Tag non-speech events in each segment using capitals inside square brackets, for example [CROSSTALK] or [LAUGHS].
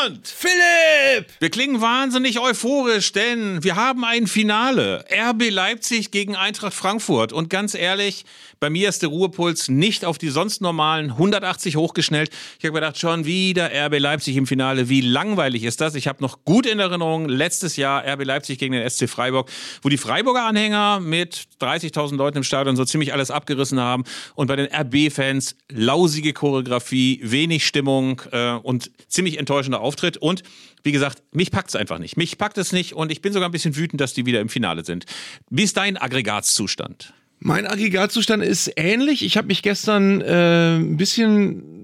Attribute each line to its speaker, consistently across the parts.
Speaker 1: Bernd!
Speaker 2: Philipp!
Speaker 1: Wir klingen wahnsinnig euphorisch, denn wir haben ein Finale. RB Leipzig gegen Eintracht Frankfurt. Und ganz ehrlich, bei mir ist der Ruhepuls nicht auf die sonst normalen 180 hochgeschnellt. Ich habe gedacht, schon wieder RB Leipzig im Finale. Wie langweilig ist das? Ich habe noch gut in Erinnerung, letztes Jahr RB Leipzig gegen den SC Freiburg, wo die Freiburger Anhänger mit 30.000 Leuten im Stadion so ziemlich alles abgerissen haben. Und bei den RB-Fans lausige Choreografie, wenig Stimmung äh, und ziemlich enttäuschender Auftritt. Und wie gesagt, mich packt es einfach nicht. Mich packt es nicht und ich bin sogar ein bisschen wütend, dass die wieder im Finale sind. Wie ist dein Aggregatzustand?
Speaker 2: Mein Aggregatzustand ist ähnlich. Ich habe mich gestern äh, ein bisschen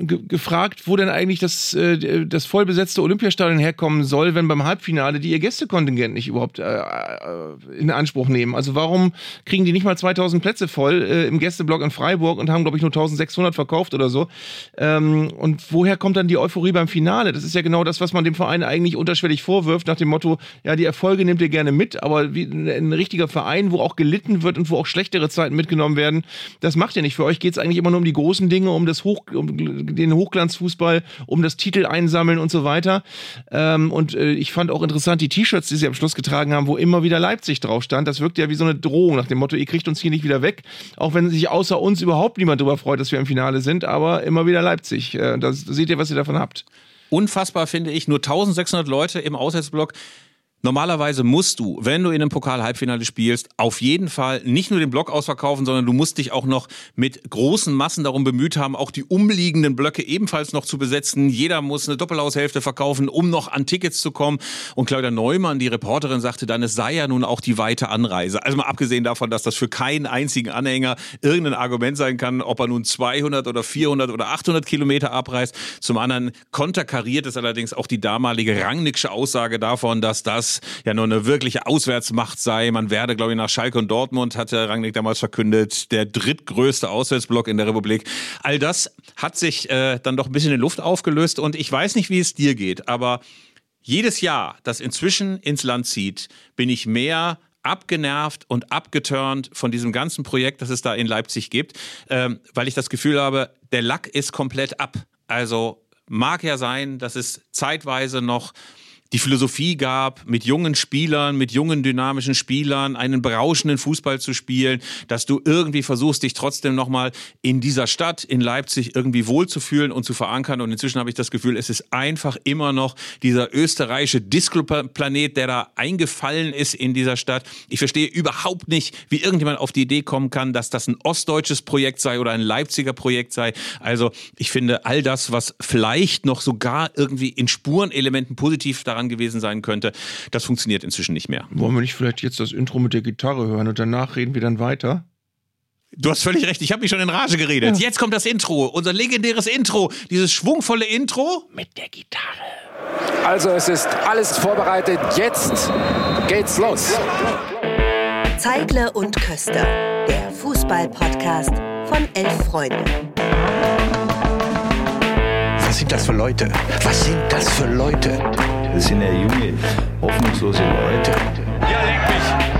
Speaker 2: ge gefragt, wo denn eigentlich das, äh, das vollbesetzte Olympiastadion herkommen soll, wenn beim Halbfinale die ihr Gästekontingent nicht überhaupt äh, äh, in Anspruch nehmen. Also warum kriegen die nicht mal 2000 Plätze voll äh, im Gästeblock in Freiburg und haben, glaube ich, nur 1600 verkauft oder so? Ähm, und woher kommt dann die Euphorie beim Finale? Das ist ja genau das, was man dem Verein eigentlich unterschwellig vorwirft, nach dem Motto, ja, die Erfolge nimmt ihr gerne mit, aber wie ein richtiger Verein, wo auch gelitten wird und wo auch schlechtere Zeiten mitgenommen werden, das macht ihr nicht. Für euch geht es eigentlich immer nur um die großen Dinge, um das Hoch, um den Hochglanzfußball, um das Titel einsammeln und so weiter. Ähm, und äh, ich fand auch interessant die T-Shirts, die sie am Schluss getragen haben, wo immer wieder Leipzig drauf stand. Das wirkt ja wie so eine Drohung nach dem Motto, ihr kriegt uns hier nicht wieder weg. Auch wenn sich außer uns überhaupt niemand darüber freut, dass wir im Finale sind, aber immer wieder Leipzig. Äh, da seht ihr, was ihr davon habt.
Speaker 1: Unfassbar finde ich, nur 1600 Leute im Auswärtsblock. Normalerweise musst du, wenn du in einem Pokal-Halbfinale spielst, auf jeden Fall nicht nur den Block ausverkaufen, sondern du musst dich auch noch mit großen Massen darum bemüht haben, auch die umliegenden Blöcke ebenfalls noch zu besetzen. Jeder muss eine Doppelhaushälfte verkaufen, um noch an Tickets zu kommen. Und Claudia Neumann, die Reporterin, sagte dann, es sei ja nun auch die weite Anreise. Also mal abgesehen davon, dass das für keinen einzigen Anhänger irgendein Argument sein kann, ob er nun 200 oder 400 oder 800 Kilometer abreist. Zum anderen konterkariert es allerdings auch die damalige Rangnicksche Aussage davon, dass das das ja nur eine wirkliche Auswärtsmacht sei. Man werde, glaube ich, nach Schalke und Dortmund, hatte Rangnick damals verkündet, der drittgrößte Auswärtsblock in der Republik. All das hat sich äh, dann doch ein bisschen in Luft aufgelöst und ich weiß nicht, wie es dir geht, aber jedes Jahr, das inzwischen ins Land zieht, bin ich mehr abgenervt und abgeturnt von diesem ganzen Projekt, das es da in Leipzig gibt, ähm, weil ich das Gefühl habe, der Lack ist komplett ab. Also mag ja sein, dass es zeitweise noch die Philosophie gab, mit jungen Spielern, mit jungen dynamischen Spielern einen berauschenden Fußball zu spielen, dass du irgendwie versuchst, dich trotzdem nochmal in dieser Stadt, in Leipzig, irgendwie wohlzufühlen und zu verankern. Und inzwischen habe ich das Gefühl, es ist einfach immer noch dieser österreichische Disco-Planet, der da eingefallen ist in dieser Stadt. Ich verstehe überhaupt nicht, wie irgendjemand auf die Idee kommen kann, dass das ein ostdeutsches Projekt sei oder ein Leipziger Projekt sei. Also ich finde all das, was vielleicht noch sogar irgendwie in Spurenelementen positiv daran daran gewesen sein könnte. Das funktioniert inzwischen nicht mehr.
Speaker 2: Wollen wir nicht vielleicht jetzt das Intro mit der Gitarre hören und danach reden wir dann weiter?
Speaker 1: Du hast völlig recht, ich habe mich schon in Rage geredet. Ja. Jetzt kommt das Intro, unser legendäres Intro, dieses schwungvolle Intro
Speaker 2: mit der Gitarre.
Speaker 3: Also es ist alles vorbereitet, jetzt geht's los.
Speaker 4: Zeigle und Köster, der Fußball-Podcast von elf Freunden.
Speaker 5: Was sind das für Leute? Was sind das für Leute?
Speaker 6: Das sind ja junge, hoffnungslose Leute.
Speaker 1: Ja, leck mich!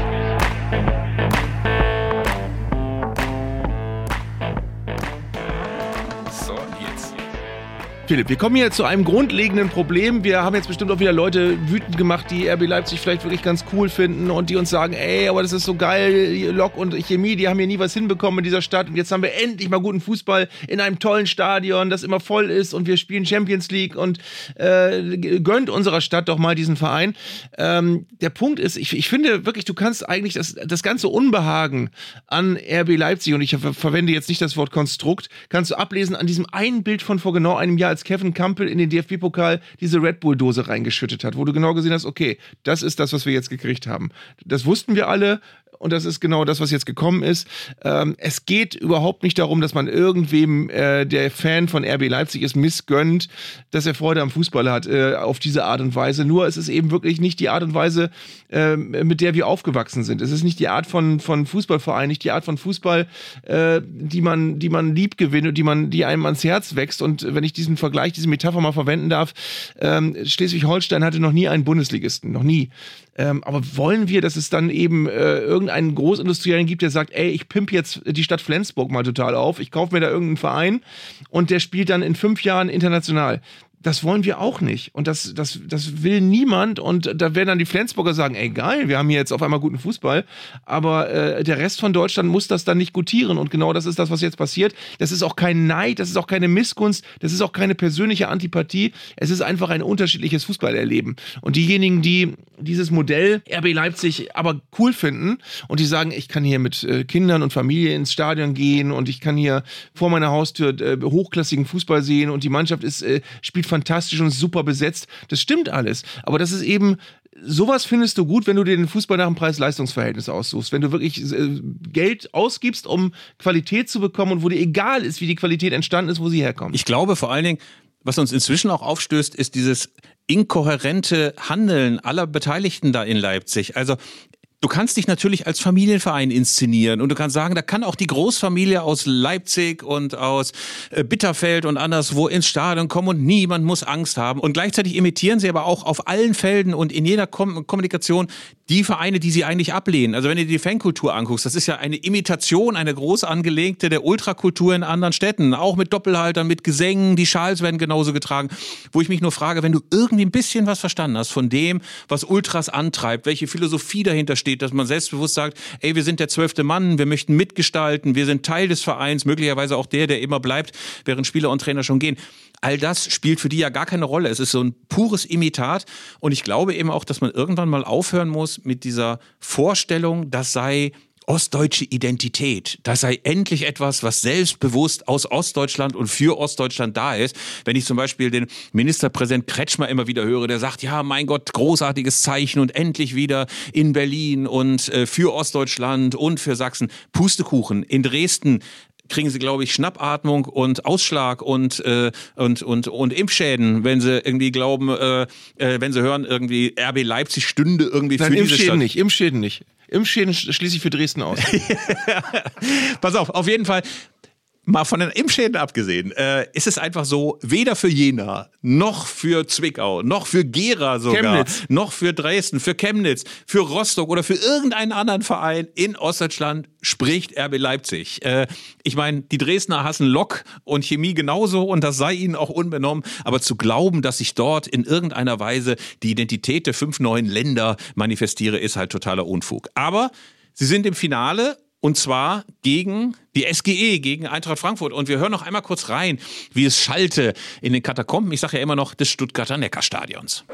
Speaker 2: Philipp, wir kommen hier zu einem grundlegenden Problem. Wir haben jetzt bestimmt auch wieder Leute wütend gemacht, die RB Leipzig vielleicht wirklich ganz cool finden und die uns sagen, ey, aber das ist so geil, Lok und Chemie, die haben hier nie was hinbekommen in dieser Stadt und jetzt haben wir endlich mal guten Fußball in einem tollen Stadion, das immer voll ist und wir spielen Champions League und äh, gönnt unserer Stadt doch mal diesen Verein. Ähm, der Punkt ist, ich, ich finde wirklich, du kannst eigentlich das, das ganze Unbehagen an RB Leipzig und ich verwende jetzt nicht das Wort Konstrukt, kannst du ablesen an diesem einen Bild von vor genau einem Jahr, als Kevin Campbell in den DFB-Pokal diese Red Bull-Dose reingeschüttet hat, wo du genau gesehen hast, okay, das ist das, was wir jetzt gekriegt haben. Das wussten wir alle und das ist genau das, was jetzt gekommen ist. Ähm, es geht überhaupt nicht darum, dass man irgendwem, äh, der Fan von RB Leipzig ist, missgönnt, dass er Freude am Fußball hat, äh, auf diese Art und Weise. Nur es ist eben wirklich nicht die Art und Weise, äh, mit der wir aufgewachsen sind. Es ist nicht die Art von, von Fußballverein, nicht die Art von Fußball, äh, die man, die man lieb gewinnt und die man, die einem ans Herz wächst. Und wenn ich diesen Vergleich, diese Metapher mal verwenden darf, ähm, Schleswig-Holstein hatte noch nie einen Bundesligisten, noch nie. Ähm, aber wollen wir, dass es dann eben äh, irgendeinen Großindustriellen gibt, der sagt, ey, ich pimp jetzt die Stadt Flensburg mal total auf, ich kaufe mir da irgendeinen Verein und der spielt dann in fünf Jahren international das wollen wir auch nicht. Und das, das, das will niemand. Und da werden dann die Flensburger sagen, ey geil, wir haben hier jetzt auf einmal guten Fußball. Aber äh, der Rest von Deutschland muss das dann nicht gutieren. Und genau das ist das, was jetzt passiert. Das ist auch kein Neid, das ist auch keine Missgunst, das ist auch keine persönliche Antipathie. Es ist einfach ein unterschiedliches Fußballerleben. Und diejenigen, die dieses Modell RB Leipzig aber cool finden und die sagen, ich kann hier mit äh, Kindern und Familie ins Stadion gehen und ich kann hier vor meiner Haustür äh, hochklassigen Fußball sehen und die Mannschaft ist, äh, spielt fantastisch und super besetzt. Das stimmt alles. Aber das ist eben sowas findest du gut, wenn du dir den Fußball nach dem Preis-Leistungs-Verhältnis aussuchst. Wenn du wirklich äh, Geld ausgibst, um Qualität zu bekommen und wo dir egal ist, wie die Qualität entstanden ist, wo sie herkommt.
Speaker 1: Ich glaube vor allen Dingen, was uns inzwischen auch aufstößt, ist dieses inkohärente Handeln aller Beteiligten da in Leipzig. Also Du kannst dich natürlich als Familienverein inszenieren und du kannst sagen, da kann auch die Großfamilie aus Leipzig und aus äh, Bitterfeld und anderswo ins Stadion kommen und niemand muss Angst haben. Und gleichzeitig imitieren sie aber auch auf allen Felden und in jeder Kom Kommunikation die Vereine, die sie eigentlich ablehnen. Also wenn du dir die Fankultur anguckst, das ist ja eine Imitation, eine groß angelegte der Ultrakultur in anderen Städten, auch mit Doppelhaltern, mit Gesängen, die Schals werden genauso getragen, wo ich mich nur frage, wenn du irgendwie ein bisschen was verstanden hast von dem, was Ultras antreibt, welche Philosophie dahinter steht, dass man selbstbewusst sagt, ey, wir sind der zwölfte Mann, wir möchten mitgestalten, wir sind Teil des Vereins, möglicherweise auch der, der immer bleibt, während Spieler und Trainer schon gehen all das spielt für die ja gar keine Rolle. Es ist so ein pures Imitat. Und ich glaube eben auch, dass man irgendwann mal aufhören muss mit dieser Vorstellung, das sei ostdeutsche Identität. Das sei endlich etwas, was selbstbewusst aus Ostdeutschland und für Ostdeutschland da ist. Wenn ich zum Beispiel den Ministerpräsident Kretschmer immer wieder höre, der sagt, ja, mein Gott, großartiges Zeichen und endlich wieder in Berlin und äh, für Ostdeutschland und für Sachsen. Pustekuchen. In Dresden kriegen sie, glaube ich, Schnappatmung und Ausschlag und, äh, und, und, und Impfschäden, wenn sie irgendwie glauben, äh, äh, wenn sie hören, irgendwie RB Leipzig stünde irgendwie
Speaker 2: Nein,
Speaker 1: für diese
Speaker 2: Impfschäden
Speaker 1: Stadt.
Speaker 2: nicht, Impfschäden nicht. Impfschäden schließe ich für Dresden aus. [LAUGHS]
Speaker 1: Pass auf, auf jeden Fall. Mal von den Impfschäden abgesehen, äh, ist es einfach so, weder für Jena, noch für Zwickau, noch für Gera sogar,
Speaker 2: Chemnitz.
Speaker 1: noch für Dresden, für Chemnitz, für Rostock oder für irgendeinen anderen Verein in Ostdeutschland spricht RB Leipzig. Äh, ich meine, die Dresdner hassen Lok und Chemie genauso und das sei ihnen auch unbenommen, aber zu glauben, dass sich dort in irgendeiner Weise die Identität der fünf neuen Länder manifestiere, ist halt totaler Unfug. Aber sie sind im Finale und zwar gegen die SGE, gegen Eintracht Frankfurt. Und wir hören noch einmal kurz rein, wie es schallte in den Katakomben, ich sage ja immer noch, des Stuttgarter Neckarstadions.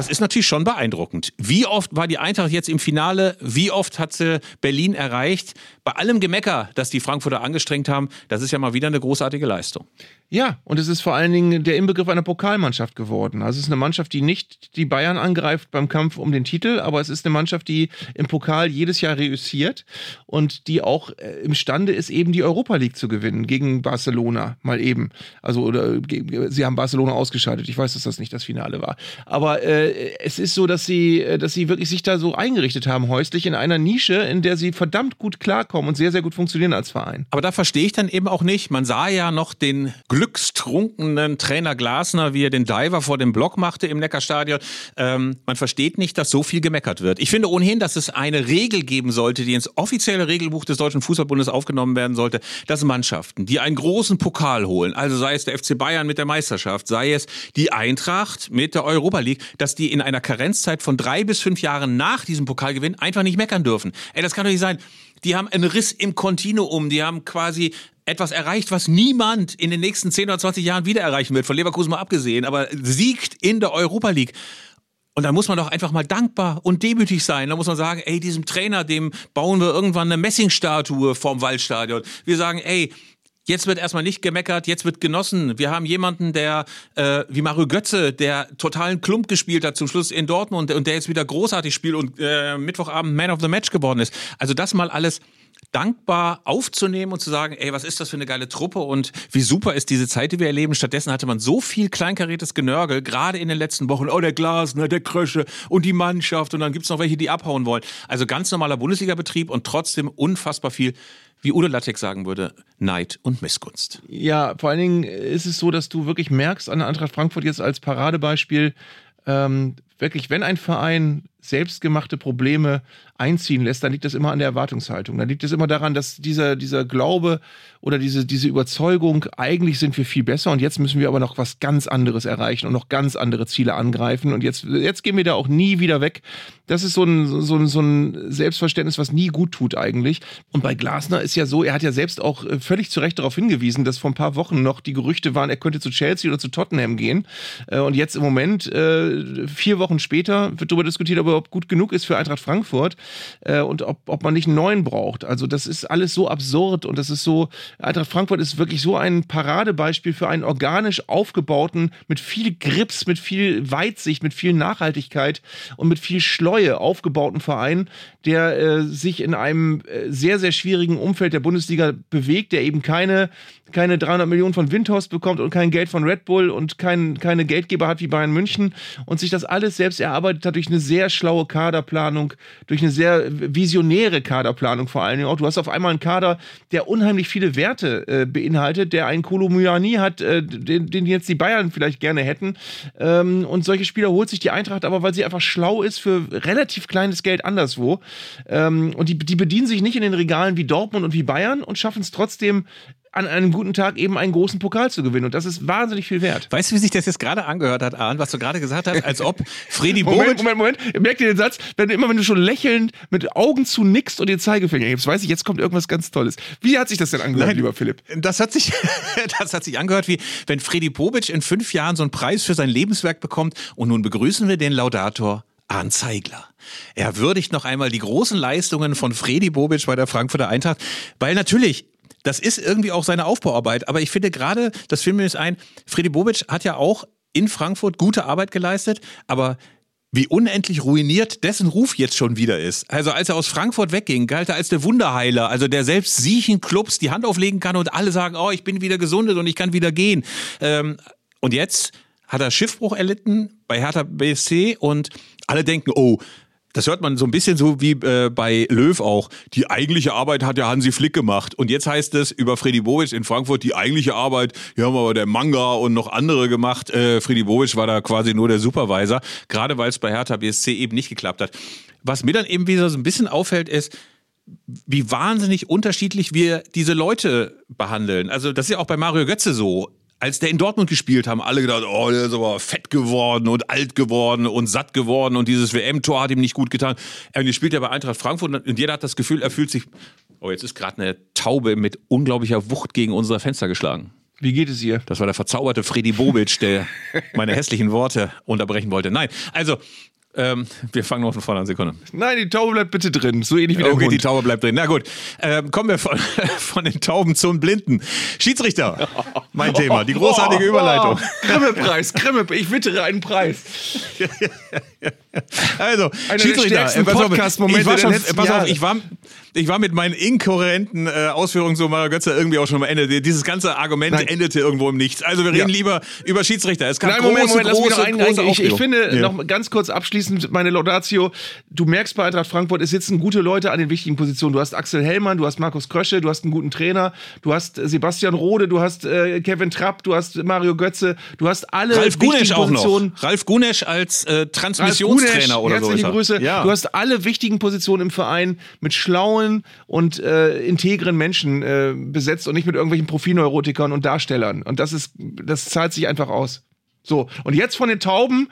Speaker 1: Das ist natürlich schon beeindruckend. Wie oft war die Eintracht jetzt im Finale? Wie oft hat sie Berlin erreicht? Bei allem Gemecker, das die Frankfurter angestrengt haben, das ist ja mal wieder eine großartige Leistung.
Speaker 2: Ja, und es ist vor allen Dingen der Inbegriff einer Pokalmannschaft geworden. Also es ist eine Mannschaft, die nicht die Bayern angreift beim Kampf um den Titel, aber es ist eine Mannschaft, die im Pokal jedes Jahr reüssiert und die auch äh, imstande ist, eben die Europa League zu gewinnen gegen Barcelona mal eben. Also oder sie haben Barcelona ausgeschaltet. Ich weiß, dass das nicht das Finale war, aber äh, es ist so, dass sie, äh, dass sie wirklich sich da so eingerichtet haben häuslich in einer Nische, in der sie verdammt gut klarkommen und sehr sehr gut funktionieren als Verein.
Speaker 1: Aber da verstehe ich dann eben auch nicht. Man sah ja noch den glückstrunkenen Trainer Glasner, wie er den Diver vor dem Block machte im Neckarstadion. Ähm, man versteht nicht, dass so viel gemeckert wird. Ich finde ohnehin, dass es eine Regel geben sollte, die ins offizielle Regelbuch des Deutschen Fußballbundes aufgenommen werden sollte, dass Mannschaften, die einen großen Pokal holen, also sei es der FC Bayern mit der Meisterschaft, sei es die Eintracht mit der Europa League, dass die in einer Karenzzeit von drei bis fünf Jahren nach diesem Pokalgewinn einfach nicht meckern dürfen. Ey, das kann doch nicht sein. Die haben einen Riss im Kontinuum, die haben quasi etwas erreicht, was niemand in den nächsten 10 oder 20 Jahren wieder erreichen wird, von Leverkusen mal abgesehen, aber siegt in der Europa League. Und da muss man doch einfach mal dankbar und demütig sein. Da muss man sagen, ey, diesem Trainer, dem bauen wir irgendwann eine Messingstatue vorm Waldstadion. Wir sagen, ey, Jetzt wird erstmal nicht gemeckert, jetzt wird genossen. Wir haben jemanden, der äh, wie Mario Götze, der totalen Klump gespielt hat zum Schluss in Dortmund und der jetzt wieder großartig spielt und äh, Mittwochabend Man of the Match geworden ist. Also das mal alles dankbar aufzunehmen und zu sagen, ey, was ist das für eine geile Truppe und wie super ist diese Zeit, die wir erleben. Stattdessen hatte man so viel kleinkariertes Genörgel, gerade in den letzten Wochen. Oh, der Glasner, der Krösche und die Mannschaft und dann gibt's noch welche, die abhauen wollen. Also ganz normaler Bundesliga-Betrieb und trotzdem unfassbar viel, wie Udo Lattek sagen würde, Neid und Missgunst.
Speaker 2: Ja, vor allen Dingen ist es so, dass du wirklich merkst an der Eintracht Frankfurt jetzt als Paradebeispiel, ähm, wirklich, wenn ein Verein selbstgemachte Probleme einziehen lässt, dann liegt das immer an der Erwartungshaltung. Dann liegt es immer daran, dass dieser, dieser Glaube oder diese, diese Überzeugung, eigentlich sind wir viel besser und jetzt müssen wir aber noch was ganz anderes erreichen und noch ganz andere Ziele angreifen und jetzt, jetzt gehen wir da auch nie wieder weg. Das ist so ein, so, ein, so ein Selbstverständnis, was nie gut tut eigentlich. Und bei Glasner ist ja so, er hat ja selbst auch äh, völlig zu Recht darauf hingewiesen, dass vor ein paar Wochen noch die Gerüchte waren, er könnte zu Chelsea oder zu Tottenham gehen. Äh, und jetzt im Moment, äh, vier Wochen später, wird darüber diskutiert, ob er überhaupt gut genug ist für Eintracht Frankfurt und ob, ob man nicht einen neuen braucht. Also das ist alles so absurd und das ist so, Eintracht Frankfurt ist wirklich so ein Paradebeispiel für einen organisch aufgebauten, mit viel Grips, mit viel Weitsicht, mit viel Nachhaltigkeit und mit viel Schleue aufgebauten Verein, der äh, sich in einem äh, sehr, sehr schwierigen Umfeld der Bundesliga bewegt, der eben keine keine 300 Millionen von Windhorst bekommt und kein Geld von Red Bull und kein, keine Geldgeber hat wie Bayern München und sich das alles selbst erarbeitet hat durch eine sehr schlaue Kaderplanung, durch eine sehr visionäre Kaderplanung vor allen Dingen auch. Du hast auf einmal einen Kader, der unheimlich viele Werte äh, beinhaltet, der einen Kolomyani hat, äh, den, den jetzt die Bayern vielleicht gerne hätten. Ähm, und solche Spieler holt sich die Eintracht aber, weil sie einfach schlau ist für relativ kleines Geld anderswo. Ähm, und die, die bedienen sich nicht in den Regalen wie Dortmund und wie Bayern und schaffen es trotzdem an einem guten Tag eben einen großen Pokal zu gewinnen. Und das ist wahnsinnig viel wert.
Speaker 1: Weißt du, wie sich das jetzt gerade angehört hat, Arndt, was du gerade gesagt hast, als ob Freddy
Speaker 2: Moment,
Speaker 1: Bobic...
Speaker 2: Moment, Moment. Merkt ihr den Satz? Wenn, immer wenn du schon lächelnd mit Augen zu nickst und den Zeigefinger hebst, weiß ich, jetzt kommt irgendwas ganz Tolles. Wie hat sich das denn angehört,
Speaker 1: Nein,
Speaker 2: lieber Philipp?
Speaker 1: Das hat, sich, [LAUGHS] das hat sich angehört, wie wenn Freddy Bobic in fünf Jahren so einen Preis für sein Lebenswerk bekommt. Und nun begrüßen wir den Laudator Arndt Zeigler. Er würdigt noch einmal die großen Leistungen von Freddy Bobic bei der Frankfurter Eintracht, weil natürlich das ist irgendwie auch seine Aufbauarbeit. Aber ich finde gerade, das fiel mir jetzt ein, Freddy Bobic hat ja auch in Frankfurt gute Arbeit geleistet, aber wie unendlich ruiniert dessen Ruf jetzt schon wieder ist. Also als er aus Frankfurt wegging, galt er als der Wunderheiler, also der selbst siechen Clubs die Hand auflegen kann und alle sagen, oh, ich bin wieder gesundet und ich kann wieder gehen. Ähm, und jetzt hat er Schiffbruch erlitten bei Hertha BSC und alle denken, oh, das hört man so ein bisschen so wie äh, bei Löw auch. Die eigentliche Arbeit hat ja Hansi Flick gemacht. Und jetzt heißt es über Freddy Bobic in Frankfurt, die eigentliche Arbeit, hier haben aber der Manga und noch andere gemacht. Äh, Freddy Bobic war da quasi nur der Supervisor, gerade weil es bei Hertha BSC eben nicht geklappt hat. Was mir dann eben wieder so ein bisschen auffällt, ist, wie wahnsinnig unterschiedlich wir diese Leute behandeln. Also das ist ja auch bei Mario Götze so als der in Dortmund gespielt haben, alle gedacht, oh, der ist aber fett geworden und alt geworden und satt geworden und dieses WM-Tor hat ihm nicht gut getan. Er spielt ja bei Eintracht Frankfurt und jeder hat das Gefühl, er fühlt sich, oh, jetzt ist gerade eine Taube mit unglaublicher Wucht gegen unser Fenster geschlagen.
Speaker 2: Wie geht es ihr?
Speaker 1: Das war der verzauberte Freddy Bobic, der [LAUGHS] meine hässlichen Worte unterbrechen wollte. Nein, also ähm, wir fangen noch von vorne an, Sekunde.
Speaker 2: Nein, die Taube bleibt bitte drin. So ähnlich wie der
Speaker 1: Okay,
Speaker 2: Hund.
Speaker 1: die Taube bleibt drin. Na gut, ähm, kommen wir von, [LAUGHS] von den Tauben zum Blinden. Schiedsrichter, mein Thema, die großartige Überleitung.
Speaker 2: Oh, [LAUGHS] Grimme-Preis, Grimme, ich wittere einen Preis. [LAUGHS]
Speaker 1: Also,
Speaker 2: der
Speaker 1: Schiedsrichter,
Speaker 2: stärksten
Speaker 1: äh, pass auf,
Speaker 2: Podcast-Momente
Speaker 1: ich war
Speaker 2: der
Speaker 1: schon, pass auf, ich war, ich war mit meinen inkohärenten äh, Ausführungen zu Mario Götze irgendwie auch schon am Ende. Dieses ganze Argument
Speaker 2: Nein.
Speaker 1: endete irgendwo im Nichts. Also wir reden
Speaker 2: Ja.
Speaker 1: lieber über Schiedsrichter. Es gab
Speaker 2: Nein,
Speaker 1: große,
Speaker 2: Moment, Moment, lass mich
Speaker 1: große,
Speaker 2: noch einen,
Speaker 1: große
Speaker 2: ich, ich finde,
Speaker 1: Ja.
Speaker 2: noch ganz kurz abschließend meine Laudatio, du merkst bei Eintracht Frankfurt, es sitzen gute Leute an den wichtigen Positionen. Du hast Axel Hellmann, du hast Markus Krösche, du hast einen guten Trainer, du hast äh, Sebastian Rode, du hast äh, Kevin Trapp, du hast Mario Götze, du hast alle
Speaker 1: Ralf Gunesch auch noch.
Speaker 2: Positionen.
Speaker 1: Ralf Gunesch als äh, Transmissionstrainer
Speaker 2: Gunesch,
Speaker 1: oder so.
Speaker 2: herzliche
Speaker 1: er.
Speaker 2: Grüße.
Speaker 1: Ja.
Speaker 2: Du hast alle wichtigen Positionen im Verein mit schlauen und äh, integren Menschen äh, besetzt und nicht mit irgendwelchen Profilneurotikern und Darstellern. Und das ist, das zahlt sich einfach aus. So, und jetzt von den Tauben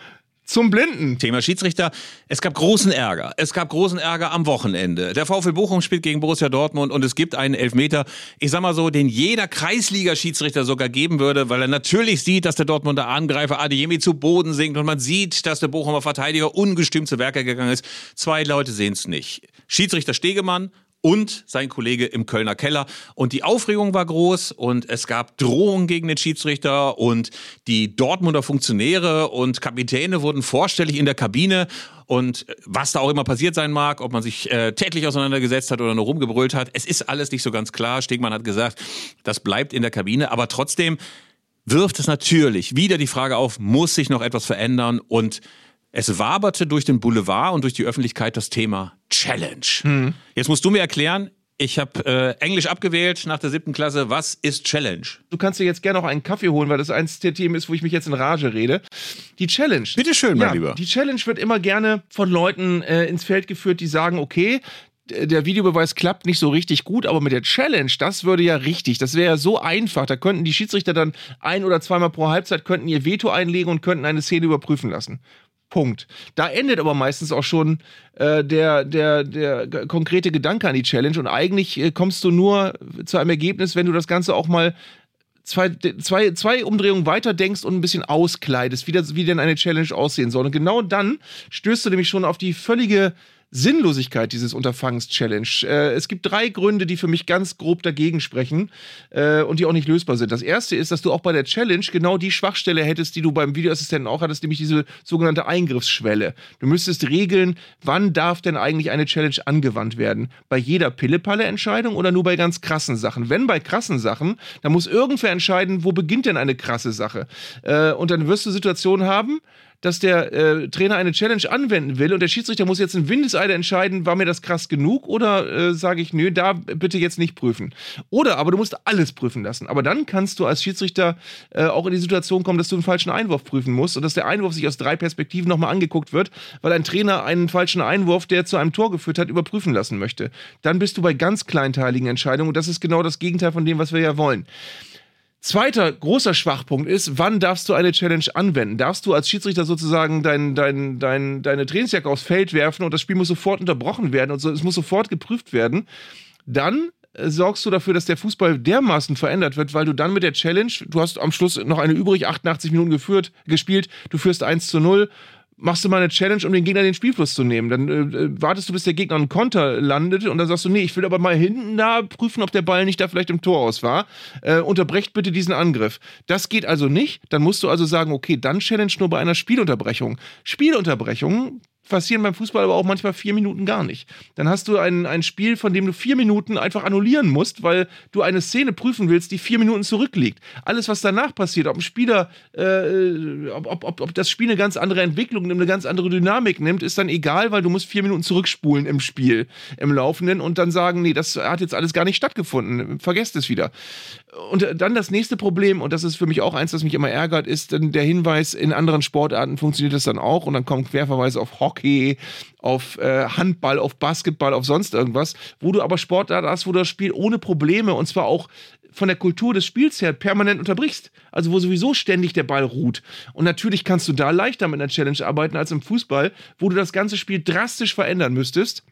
Speaker 2: zum Blinden.
Speaker 1: Thema Schiedsrichter. Es gab großen Ärger. Es gab großen Ärger am Wochenende. Der VfL Bochum spielt gegen Borussia Dortmund und es gibt einen Elfmeter, ich sag mal so, den jeder Kreisliga-Schiedsrichter sogar geben würde, weil er natürlich sieht, dass der Dortmunder Angreifer Adeyemi zu Boden sinkt und man sieht, dass der Bochumer Verteidiger ungestüm zu Werke gegangen ist. Zwei Leute sehen es nicht. Schiedsrichter Stegemann und sein Kollege im Kölner Keller. Und die Aufregung war groß und es gab Drohungen gegen den Schiedsrichter und die Dortmunder Funktionäre und Kapitäne wurden vorstellig in der Kabine. Und was da auch immer passiert sein mag, ob man sich äh, tätlich auseinandergesetzt hat oder nur rumgebrüllt hat, es ist alles nicht so ganz klar. Stegmann hat gesagt, das bleibt in der Kabine. Aber trotzdem wirft es natürlich wieder die Frage auf, muss sich noch etwas verändern? Und es waberte durch den Boulevard und durch die Öffentlichkeit das Thema Challenge.
Speaker 2: Hm.
Speaker 1: Jetzt musst du mir erklären, ich habe äh, Englisch abgewählt nach der siebten Klasse. Was ist Challenge?
Speaker 2: Du kannst dir jetzt gerne noch einen Kaffee holen, weil das eins der Themen ist, wo ich mich jetzt in Rage rede. Die Challenge.
Speaker 1: Bitte schön, mein
Speaker 2: ja,
Speaker 1: Lieber.
Speaker 2: Die Challenge wird immer gerne von Leuten äh, ins Feld geführt, die sagen, okay, der Videobeweis klappt nicht so richtig gut, aber mit der Challenge, das würde ja richtig, das wäre ja so einfach. Da könnten die Schiedsrichter dann ein oder zweimal pro Halbzeit könnten ihr Veto einlegen und könnten eine Szene überprüfen lassen. Punkt. Da endet aber meistens auch schon äh, der, der, der konkrete Gedanke an die Challenge und eigentlich äh, kommst du nur zu einem Ergebnis, wenn du das Ganze auch mal zwei, zwei, zwei Umdrehungen weiter denkst und ein bisschen auskleidest, wie, das, wie denn eine Challenge aussehen soll. Und genau dann stößt du nämlich schon auf die völlige Sinnlosigkeit dieses Unterfangens Challenge. Äh, es gibt drei Gründe, die für mich ganz grob dagegen sprechen äh, und die auch nicht lösbar sind. Das erste ist, dass du auch bei der Challenge genau die Schwachstelle hättest, die du beim Videoassistenten auch hattest, nämlich diese sogenannte Eingriffsschwelle. Du müsstest regeln, wann darf denn eigentlich eine Challenge angewandt werden? Bei jeder Pille-Palle-Entscheidung oder nur bei ganz krassen Sachen? Wenn bei krassen Sachen, dann muss irgendwer entscheiden, wo beginnt denn eine krasse Sache? Äh, und dann wirst du Situationen haben, dass der äh, Trainer eine Challenge anwenden will und der Schiedsrichter muss jetzt in Windeseile entscheiden, war mir das krass genug oder äh, sage ich, nö, da bitte jetzt nicht prüfen. Oder aber du musst alles prüfen lassen. Aber dann kannst du als Schiedsrichter äh, auch in die Situation kommen, dass du einen falschen Einwurf prüfen musst und dass der Einwurf sich aus drei Perspektiven nochmal angeguckt wird, weil ein Trainer einen falschen Einwurf, der zu einem Tor geführt hat, überprüfen lassen möchte. Dann bist du bei ganz kleinteiligen Entscheidungen und das ist genau das Gegenteil von dem, was wir ja wollen. Zweiter großer Schwachpunkt ist, wann darfst du eine Challenge anwenden? Darfst du als Schiedsrichter sozusagen dein, dein, dein, deine Trainingsjacke aufs Feld werfen und das Spiel muss sofort unterbrochen werden und so, es muss sofort geprüft werden? Dann äh, sorgst du dafür, dass der Fußball dermaßen verändert wird, weil du dann mit der Challenge, du hast am Schluss noch eine übrig, 88 Minuten geführt, gespielt, du führst 1 zu 0, machst du mal eine Challenge, um den Gegner den Spielfluss zu nehmen. Dann äh, wartest du, bis der Gegner einen Konter landet und dann sagst du, nee, ich will aber mal hinten da prüfen, ob der Ball nicht da vielleicht im Tor aus war. Äh, unterbrecht bitte diesen Angriff. Das geht also nicht. Dann musst du also sagen, okay, dann Challenge nur bei einer Spielunterbrechung. Spielunterbrechungen passieren beim Fußball aber auch manchmal vier Minuten gar nicht. Dann hast du ein, ein Spiel, von dem du vier Minuten einfach annullieren musst, weil du eine Szene prüfen willst, die vier Minuten zurückliegt. Alles, was danach passiert, ob ein Spieler, äh, ob, ob, ob, das Spiel eine ganz andere Entwicklung, eine ganz andere Dynamik nimmt, ist dann egal, weil du musst vier Minuten zurückspulen im Spiel, im Laufenden und dann sagen, nee, das hat jetzt alles gar nicht stattgefunden. Vergesst es wieder. Und dann das nächste Problem, und das ist für mich auch eins, das mich immer ärgert, ist der Hinweis, in anderen Sportarten funktioniert das dann auch und dann kommen Querverweise auf Hockey, auf äh, Handball, auf Basketball, auf sonst irgendwas, wo du aber Sportarten hast, wo du das Spiel ohne Probleme und zwar auch von der Kultur des Spiels her permanent unterbrichst. Also wo sowieso ständig der Ball ruht. Und natürlich kannst du da leichter mit einer Challenge arbeiten als im Fußball, wo du das ganze Spiel drastisch verändern müsstest.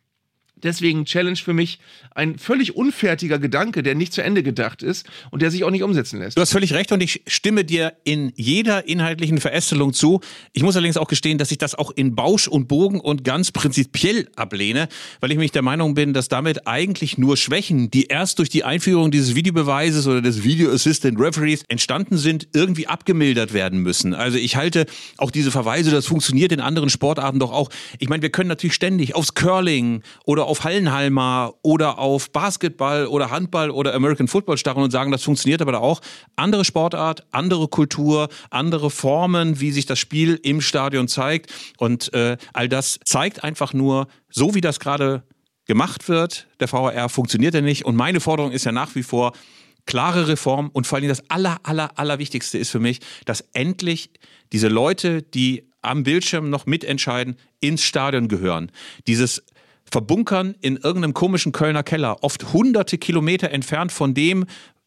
Speaker 2: Deswegen Challenge für mich ein völlig unfertiger Gedanke, der nicht zu Ende gedacht ist und der sich auch nicht umsetzen lässt.
Speaker 1: Du hast völlig recht und ich stimme dir in jeder inhaltlichen Verästelung zu. Ich muss allerdings auch gestehen, dass ich das auch in Bausch und Bogen und ganz prinzipiell ablehne, weil ich mich der Meinung bin, dass damit eigentlich nur Schwächen, die erst durch die Einführung dieses Videobeweises oder des Video Assistant Referees entstanden sind, irgendwie abgemildert werden müssen. Also ich halte auch diese Verweise, das funktioniert in anderen Sportarten doch auch. Ich meine, wir können natürlich ständig aufs Curling oder auf Hallenhalmer oder auf Basketball oder Handball oder American Football starren und sagen, das funktioniert aber da auch. Andere Sportart, andere Kultur, andere Formen, wie sich das Spiel im Stadion zeigt. Und äh, all das zeigt einfach nur, so wie das gerade gemacht wird, der VAR funktioniert ja nicht. Und meine Forderung ist ja nach wie vor, klare Reform und vor allem das aller, aller, aller Wichtigste ist für mich, dass endlich diese Leute, die am Bildschirm noch mitentscheiden, ins Stadion gehören. Dieses Verbunkern in irgendeinem komischen Kölner Keller, oft hunderte Kilometer entfernt von dem,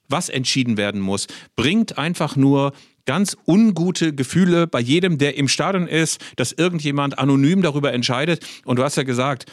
Speaker 1: was entschieden werden muss, bringt einfach nur ganz ungute Gefühle bei jedem, der im Stadion ist, dass irgendjemand anonym darüber entscheidet. Und du hast ja gesagt,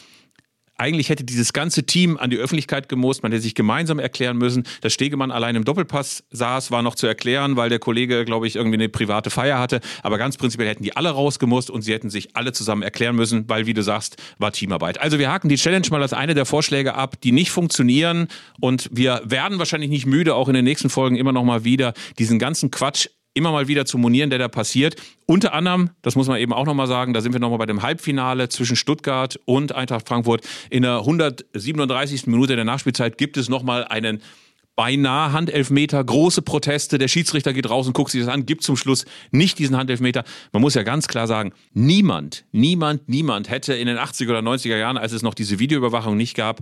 Speaker 1: eigentlich hätte dieses ganze Team an die Öffentlichkeit gemusst, man hätte sich gemeinsam erklären müssen. Dass Stegemann allein im Doppelpass saß, war noch zu erklären, weil der Kollege, glaube ich, irgendwie eine private Feier hatte. Aber ganz prinzipiell hätten die alle rausgemusst und sie hätten sich alle zusammen erklären müssen, weil, wie du sagst, war Teamarbeit. Also wir haken die Challenge mal als eine der Vorschläge ab, die nicht funktionieren. Und wir werden wahrscheinlich nicht müde, auch in den nächsten Folgen immer noch mal wieder diesen ganzen Quatsch immer mal wieder zu monieren, der da passiert. Unter anderem, das muss man eben auch nochmal sagen, da sind wir nochmal bei dem Halbfinale zwischen Stuttgart und Eintracht Frankfurt. In der 137. Minute der Nachspielzeit gibt es nochmal einen beinahe Handelfmeter, große Proteste, der Schiedsrichter geht raus und guckt sich das an, gibt zum Schluss nicht diesen Handelfmeter. Man muss ja ganz klar sagen, niemand, niemand, niemand hätte in den 80er oder 90er Jahren, als es noch diese Videoüberwachung nicht gab,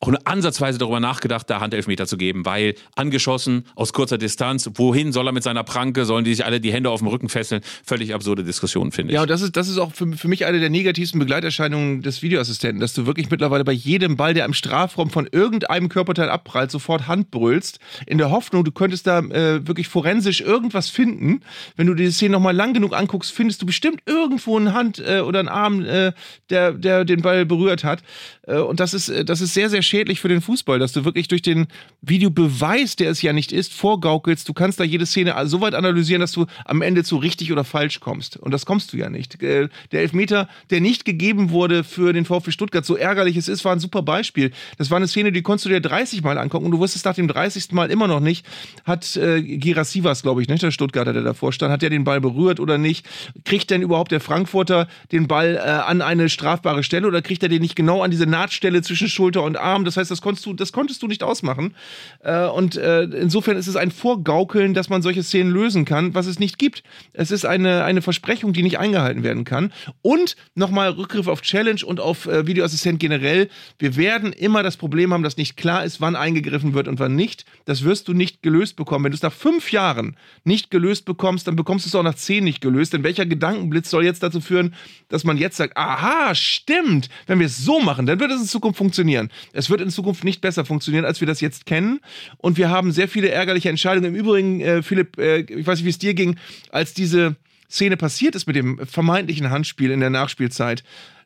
Speaker 1: auch eine ansatzweise darüber nachgedacht, da Handelfmeter zu geben, weil angeschossen aus kurzer Distanz, wohin soll er mit seiner Pranke, sollen die sich alle die Hände auf dem Rücken fesseln? Völlig absurde Diskussion, finde ich.
Speaker 2: Ja, und das ist, das ist auch für, für mich eine der negativsten Begleiterscheinungen des Videoassistenten, dass du wirklich mittlerweile bei jedem Ball, der im Strafraum von irgendeinem Körperteil abprallt, sofort Hand brüllst, in der Hoffnung, du könntest da äh, wirklich forensisch irgendwas finden. Wenn du die Szene nochmal lang genug anguckst, findest du bestimmt irgendwo eine Hand äh, oder einen Arm, äh, der, der den Ball berührt hat. Äh, und das ist, äh, das ist sehr, sehr schädlich für den Fußball, dass du wirklich durch den Videobeweis, der es ja nicht ist, vorgaukelst. Du kannst da jede Szene so weit analysieren, dass du am Ende zu richtig oder falsch kommst. Und das kommst du ja nicht. Äh, der Elfmeter, der nicht gegeben wurde für den VfB Stuttgart, so ärgerlich es ist, war ein super Beispiel. Das war eine Szene, die konntest du dir 30 Mal angucken und du wusstest nach dem 30. Mal immer noch nicht, hat äh, Girasivas, glaube ich, nicht, der Stuttgarter, der davor stand, hat der den Ball berührt oder nicht? Kriegt denn überhaupt der Frankfurter den Ball äh, an eine strafbare Stelle oder kriegt er den nicht genau an diese Nahtstelle zwischen Schulter und Arm? Das heißt, das konntest du, das konntest du nicht ausmachen. Äh, und äh, insofern ist es ein Vorgaukeln, dass man solche Szenen lösen kann, was es nicht gibt. Es ist eine, eine Versprechung, die nicht eingehalten werden kann. Und nochmal Rückgriff auf Challenge und auf äh, Videoassistent generell. Wir werden immer das Problem haben, dass nicht klar ist, wann eingegriffen wird und wann nicht. Das wirst du nicht gelöst bekommen. Wenn du es nach fünf Jahren nicht gelöst bekommst, dann bekommst du es auch nach zehn nicht gelöst. Denn welcher Gedankenblitz soll jetzt dazu führen, dass man jetzt sagt, aha, stimmt, wenn wir es so machen, dann wird es in Zukunft funktionieren. Es wird in Zukunft nicht besser funktionieren, als wir das jetzt kennen. Und wir haben sehr viele ärgerliche Entscheidungen. Im Übrigen, äh, Philipp, äh, ich weiß nicht, wie es dir ging, als diese Szene passiert ist mit dem vermeintlichen Handspiel in der Nachspielzeit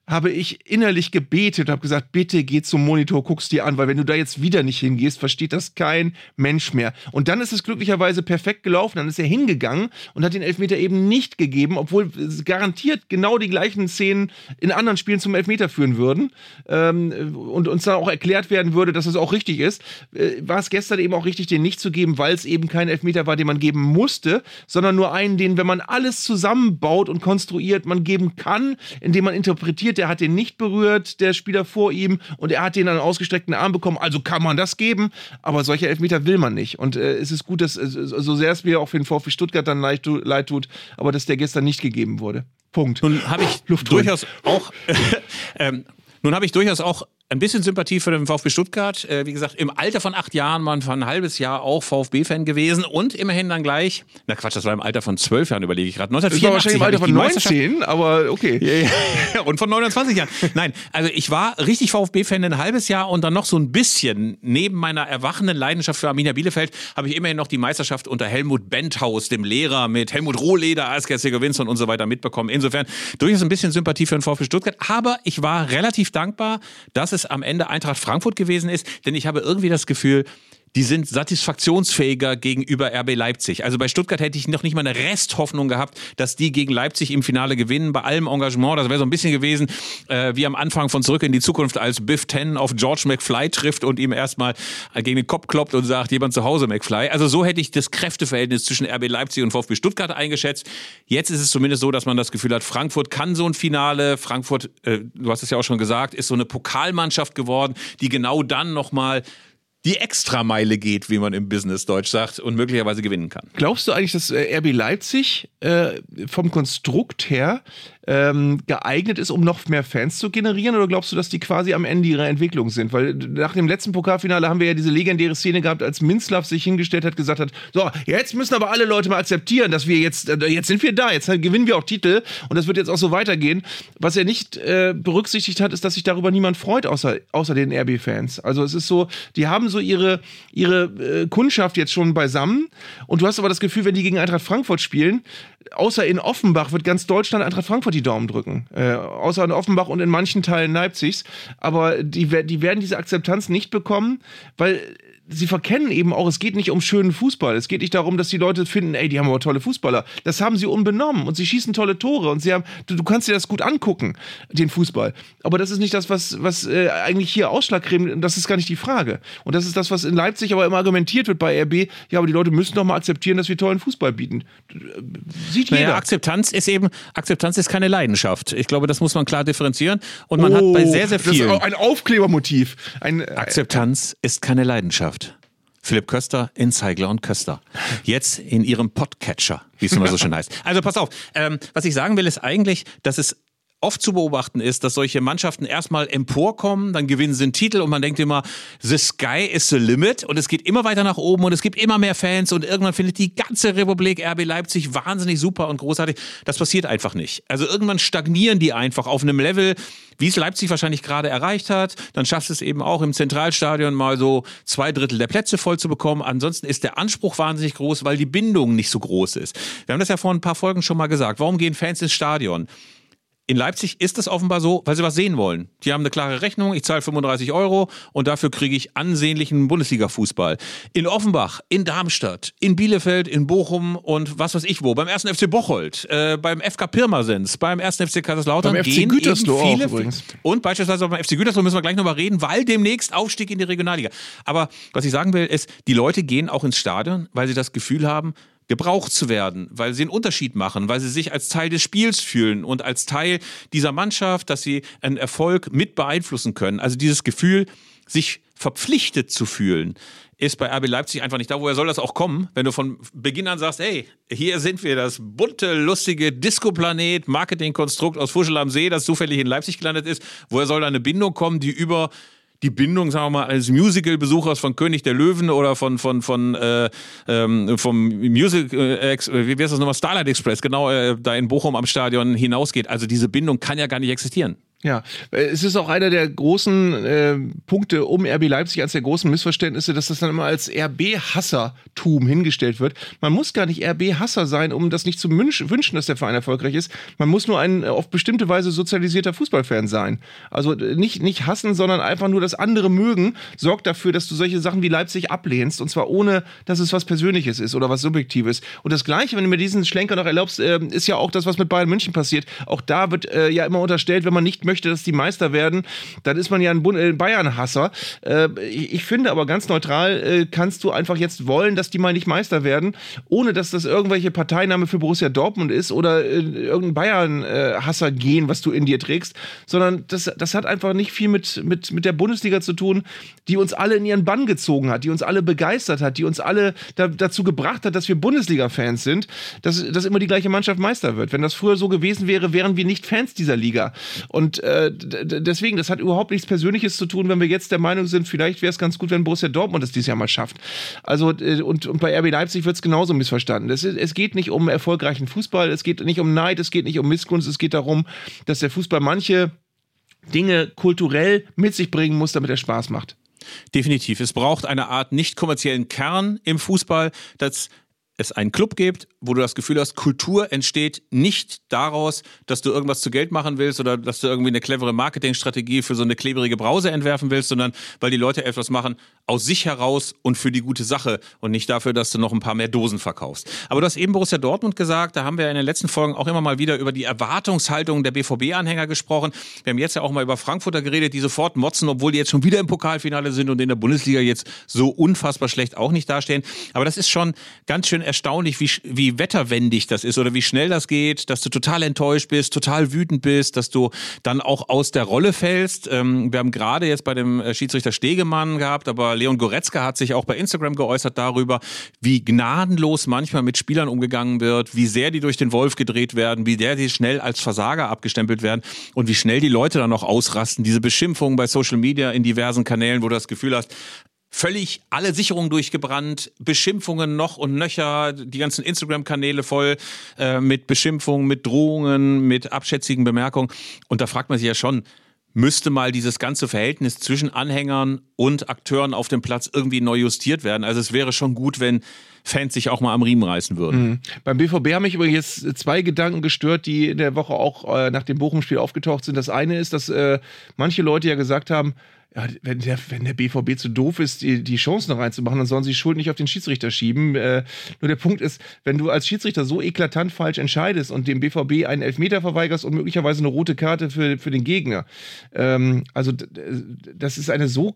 Speaker 2: habe ich innerlich gebetet und habe gesagt, bitte geh zum Monitor, guck's dir an, weil wenn du da jetzt wieder nicht hingehst, versteht das kein Mensch mehr. Und dann ist es glücklicherweise perfekt gelaufen, dann ist er hingegangen und hat den Elfmeter eben nicht gegeben, obwohl garantiert genau die gleichen Szenen in anderen Spielen zum Elfmeter führen würden ähm, und uns dann auch erklärt werden würde, dass es auch richtig ist. Äh, war es gestern eben auch richtig, den nicht zu geben, weil es eben kein Elfmeter war, den man geben musste, sondern nur einen, den, wenn man alles zusammenbaut und konstruiert, man geben kann, indem man interpretiert, der hat den nicht berührt, der Spieler vor ihm, und er hat den an einen ausgestreckten Arm bekommen. Also kann man das geben, aber solche Elfmeter will man nicht. Und äh, es ist gut, dass, äh, so sehr es mir auch für den VfB Stuttgart dann leid, leid tut, aber dass der gestern nicht gegeben wurde. Punkt.
Speaker 1: Nun habe [LAUGHS] ich durchaus auch, ähm, nun habe ich durchaus auch ein bisschen Sympathie für den VfB Stuttgart. Äh, wie gesagt, im Alter von acht Jahren, man war ein halbes Jahr auch VfB-Fan gewesen und immerhin dann gleich, na Quatsch, das war im Alter von zwölf Jahren, überlege ich gerade. 1984
Speaker 2: das war wahrscheinlich im Alter von 19, aber okay.
Speaker 1: Ja, [LAUGHS] und von 29 Jahren. Nein, also ich war richtig VfB-Fan ein halbes Jahr und dann noch so ein bisschen, neben meiner erwachenden Leidenschaft für Arminia Bielefeld, habe ich immerhin noch die Meisterschaft unter Helmut Benthaus, dem Lehrer, mit Helmut Rohleder, Asker Winson und so weiter mitbekommen. Insofern durchaus ein bisschen Sympathie für den VfB Stuttgart, aber ich war relativ dankbar, dass es am Ende Eintracht Frankfurt gewesen ist, denn ich habe irgendwie das Gefühl, die sind satisfaktionsfähiger gegenüber RB Leipzig. Also bei Stuttgart hätte ich noch nicht mal eine Resthoffnung gehabt, dass die gegen Leipzig im Finale gewinnen. Bei allem Engagement, das wäre so ein bisschen gewesen, äh, wie am Anfang von Zurück in die Zukunft, als Biff Ten auf George McFly trifft und ihm erstmal gegen den Kopf kloppt und sagt, jemand zu Hause McFly. Also so hätte ich das Kräfteverhältnis zwischen RB Leipzig und VfB Stuttgart eingeschätzt. Jetzt ist es zumindest so, dass man das Gefühl hat, Frankfurt kann so ein Finale. Frankfurt, äh, du hast es ja auch schon gesagt, ist so eine Pokalmannschaft geworden, die genau dann nochmal die Extrameile geht, wie man im Business Deutsch sagt, und möglicherweise gewinnen kann.
Speaker 2: Glaubst du eigentlich, dass äh, RB Leipzig äh, vom Konstrukt her ähm, geeignet ist, um noch mehr Fans zu generieren? Oder glaubst du, dass die quasi am Ende ihrer Entwicklung sind? Weil nach dem letzten Pokalfinale haben wir ja diese legendäre Szene gehabt, als Minzlaff sich hingestellt hat, gesagt hat, so, jetzt müssen aber alle Leute mal akzeptieren, dass wir jetzt, äh, jetzt sind wir da, jetzt gewinnen wir auch Titel und das wird jetzt auch so weitergehen. Was er nicht äh, berücksichtigt hat, ist, dass sich darüber niemand freut, außer, außer den RB-Fans. Also es ist so, die haben so ihre, ihre äh, Kundschaft jetzt schon beisammen und du hast aber das Gefühl, wenn die gegen Eintracht Frankfurt spielen, außer in Offenbach wird ganz Deutschland Eintracht Frankfurt die Daumen drücken. Äh, außer in Offenbach und in manchen Teilen Leipzigs. Aber die, die werden diese Akzeptanz nicht bekommen, weil sie verkennen eben auch, es geht nicht um schönen Fußball. Es geht nicht darum, dass die Leute finden, ey, die haben aber tolle Fußballer. Das haben sie unbenommen und sie schießen tolle Tore und sie haben, du, du kannst dir das gut angucken, den Fußball. Aber das ist nicht das, was, was äh, eigentlich hier ausschlaggebend, das ist gar nicht die Frage. Und das ist das, was in Leipzig aber immer argumentiert wird bei RB. Ja, aber die Leute müssen doch mal akzeptieren, dass wir tollen Fußball bieten.
Speaker 1: Sieht naja, jeder. Akzeptanz ist eben, Akzeptanz ist keine Leidenschaft. Ich glaube, das muss man klar differenzieren. Und man oh, hat bei sehr, sehr vielen.
Speaker 2: Das ist ein Aufklebermotiv.
Speaker 1: Ein, äh, Akzeptanz ist keine Leidenschaft. Philipp Köster in Zeigler und Köster. Jetzt in ihrem Podcatcher, wie es immer so schön heißt. Also pass auf, ähm, was ich sagen will, ist eigentlich, dass es oft zu beobachten ist, dass solche Mannschaften erstmal emporkommen, dann gewinnen sie einen Titel und man denkt immer, the sky is the limit und es geht immer weiter nach oben und es gibt immer mehr Fans und irgendwann findet die ganze Republik RB Leipzig wahnsinnig super und großartig. Das passiert einfach nicht. Also irgendwann stagnieren die einfach auf einem Level, wie es Leipzig wahrscheinlich gerade erreicht hat. Dann schafft es eben auch im Zentralstadion mal so zwei Drittel der Plätze voll zu bekommen. Ansonsten ist der Anspruch wahnsinnig groß, weil die Bindung nicht so groß ist. Wir haben das ja vor ein paar Folgen schon mal gesagt. Warum gehen Fans ins Stadion? In Leipzig ist es offenbar so, weil sie was sehen wollen. Die haben eine klare Rechnung, ich zahle 35 Euro und dafür kriege ich ansehnlichen Bundesliga-Fußball. In Offenbach, in Darmstadt, in Bielefeld, in Bochum und was weiß ich wo, beim 1. FC Bocholt, äh, beim FK Pirmasens, beim 1. FC Kaiserslautern
Speaker 2: beim
Speaker 1: gehen
Speaker 2: FC Gütersloh
Speaker 1: viele
Speaker 2: auch übrigens.
Speaker 1: Und beispielsweise beim FC Gütersloh müssen wir gleich nochmal reden, weil demnächst Aufstieg in die Regionalliga. Aber was ich sagen will, ist, die Leute gehen auch ins Stadion, weil sie das Gefühl haben, gebraucht zu werden, weil sie einen Unterschied machen, weil sie sich als Teil des Spiels fühlen und als Teil dieser Mannschaft, dass sie einen Erfolg mit beeinflussen können. Also dieses Gefühl, sich verpflichtet zu fühlen, ist bei RB Leipzig einfach nicht da. Woher soll das auch kommen, wenn du von Beginn an sagst, hey, hier sind wir, das bunte, lustige Disco-Planet, Marketingkonstrukt aus Fuschel am See, das zufällig in Leipzig gelandet ist. Woher soll da eine Bindung kommen, die über die Bindung, sagen wir mal, eines Musical-Besuchers von König der Löwen oder von, von, von äh, ähm, vom Music, äh, wie heißt das nochmal, Starlight Express, genau äh, da in Bochum am Stadion hinausgeht. Also diese Bindung kann ja gar nicht existieren.
Speaker 2: Ja, äh, es ist auch einer der großen äh, Punkte um RB Leipzig, als der großen Missverständnisse, dass das dann immer als RB-Hassertum hingestellt wird. Man muss gar nicht RB-Hasser sein, um das nicht zu wünschen, dass der Verein erfolgreich ist. Man muss nur ein auf bestimmte Weise sozialisierter Fußballfan sein. Also äh, nicht, nicht hassen, sondern einfach nur das andere mögen, sorgt dafür, dass du solche Sachen wie Leipzig ablehnst. Und zwar ohne, dass es was Persönliches ist oder was Subjektives. Und das Gleiche, wenn du mir diesen Schlenker noch erlaubst, äh, ist ja auch das, was mit Bayern München passiert. Auch da wird äh, ja immer unterstellt, wenn man nicht möchte, möchte, dass die Meister werden, dann ist man ja ein äh, Bayern-Hasser. Äh, ich finde aber ganz neutral äh, kannst du einfach jetzt wollen, dass die mal nicht Meister werden, ohne dass das irgendwelche Parteinahme für Borussia Dortmund ist oder irgendein Bayern-Hasser gehen, was du in dir trägst, sondern das, das hat einfach nicht viel mit, mit, mit der Bundesliga zu tun, die uns alle in ihren Bann gezogen hat, die uns alle begeistert hat, die uns alle da, dazu gebracht hat, dass wir Bundesliga-Fans sind, dass, dass immer die gleiche Mannschaft Meister wird. Wenn das früher so gewesen wäre, wären wir nicht Fans dieser Liga. Und äh, deswegen, das hat überhaupt nichts Persönliches zu tun, wenn wir jetzt der Meinung sind, vielleicht wäre es ganz gut, wenn Borussia Dortmund es dieses Jahr mal schafft. Also, und, und bei RB Leipzig wird es genauso missverstanden. Es, es geht nicht um erfolgreichen Fußball, es geht nicht um Neid, es geht nicht um Missgunst, es geht darum, dass der Fußball manche Dinge kulturell mit sich bringen muss, damit er Spaß macht.
Speaker 1: Definitiv. Es braucht eine Art nicht kommerziellen Kern im Fußball, das es einen Club gibt, wo du das Gefühl hast, Kultur entsteht nicht daraus, dass du irgendwas zu Geld machen willst oder dass du irgendwie eine clevere Marketingstrategie für so eine klebrige Brause entwerfen willst, sondern weil die Leute etwas machen aus sich heraus und für die gute Sache und nicht dafür, dass du noch ein paar mehr Dosen verkaufst. Aber du hast eben Borussia Dortmund gesagt, da haben wir in den letzten Folgen auch immer mal wieder über die Erwartungshaltung der BVB-Anhänger gesprochen. Wir haben jetzt ja auch mal über Frankfurter geredet, die sofort motzen, obwohl die jetzt schon wieder im Pokalfinale sind und in der Bundesliga jetzt so unfassbar schlecht auch nicht dastehen. Aber das ist schon ganz schön erstaunlich, wie, wie wetterwendig das ist oder wie schnell das geht, dass du total enttäuscht bist, total wütend bist, dass du dann auch aus der Rolle fällst. Ähm, wir haben gerade jetzt bei dem äh, Schiedsrichter Stegemann gehabt, aber Leon Goretzka hat sich auch bei Instagram geäußert darüber, wie gnadenlos manchmal mit Spielern umgegangen wird, wie sehr die durch den Wolf gedreht werden, wie sehr die schnell als Versager abgestempelt werden und wie schnell die Leute dann noch ausrasten. Diese Beschimpfungen bei Social Media in diversen Kanälen, wo du das Gefühl hast, völlig alle Sicherungen durchgebrannt, Beschimpfungen noch und nöcher, die ganzen Instagram-Kanäle voll äh, mit Beschimpfungen, mit Drohungen, mit abschätzigen Bemerkungen. Und da fragt man sich ja schon, müsste mal dieses ganze Verhältnis zwischen Anhängern und Akteuren auf dem Platz irgendwie neu justiert werden. Also es wäre schon gut, wenn Fans sich auch mal am Riemen reißen würden. Mhm.
Speaker 2: Beim BVB haben mich übrigens zwei Gedanken gestört, die in der Woche auch äh, nach dem Bochum-Spiel aufgetaucht sind. Das eine ist, dass äh, manche Leute ja gesagt haben, ja, wenn der, wenn der BVB zu doof ist, die, die Chancen reinzumachen, dann sollen sie Schuld nicht auf den Schiedsrichter schieben. Äh, nur der Punkt ist, wenn du als Schiedsrichter so eklatant falsch entscheidest und dem BVB einen Elfmeter verweigerst und möglicherweise eine rote Karte für, für den Gegner, ähm, also das ist eine so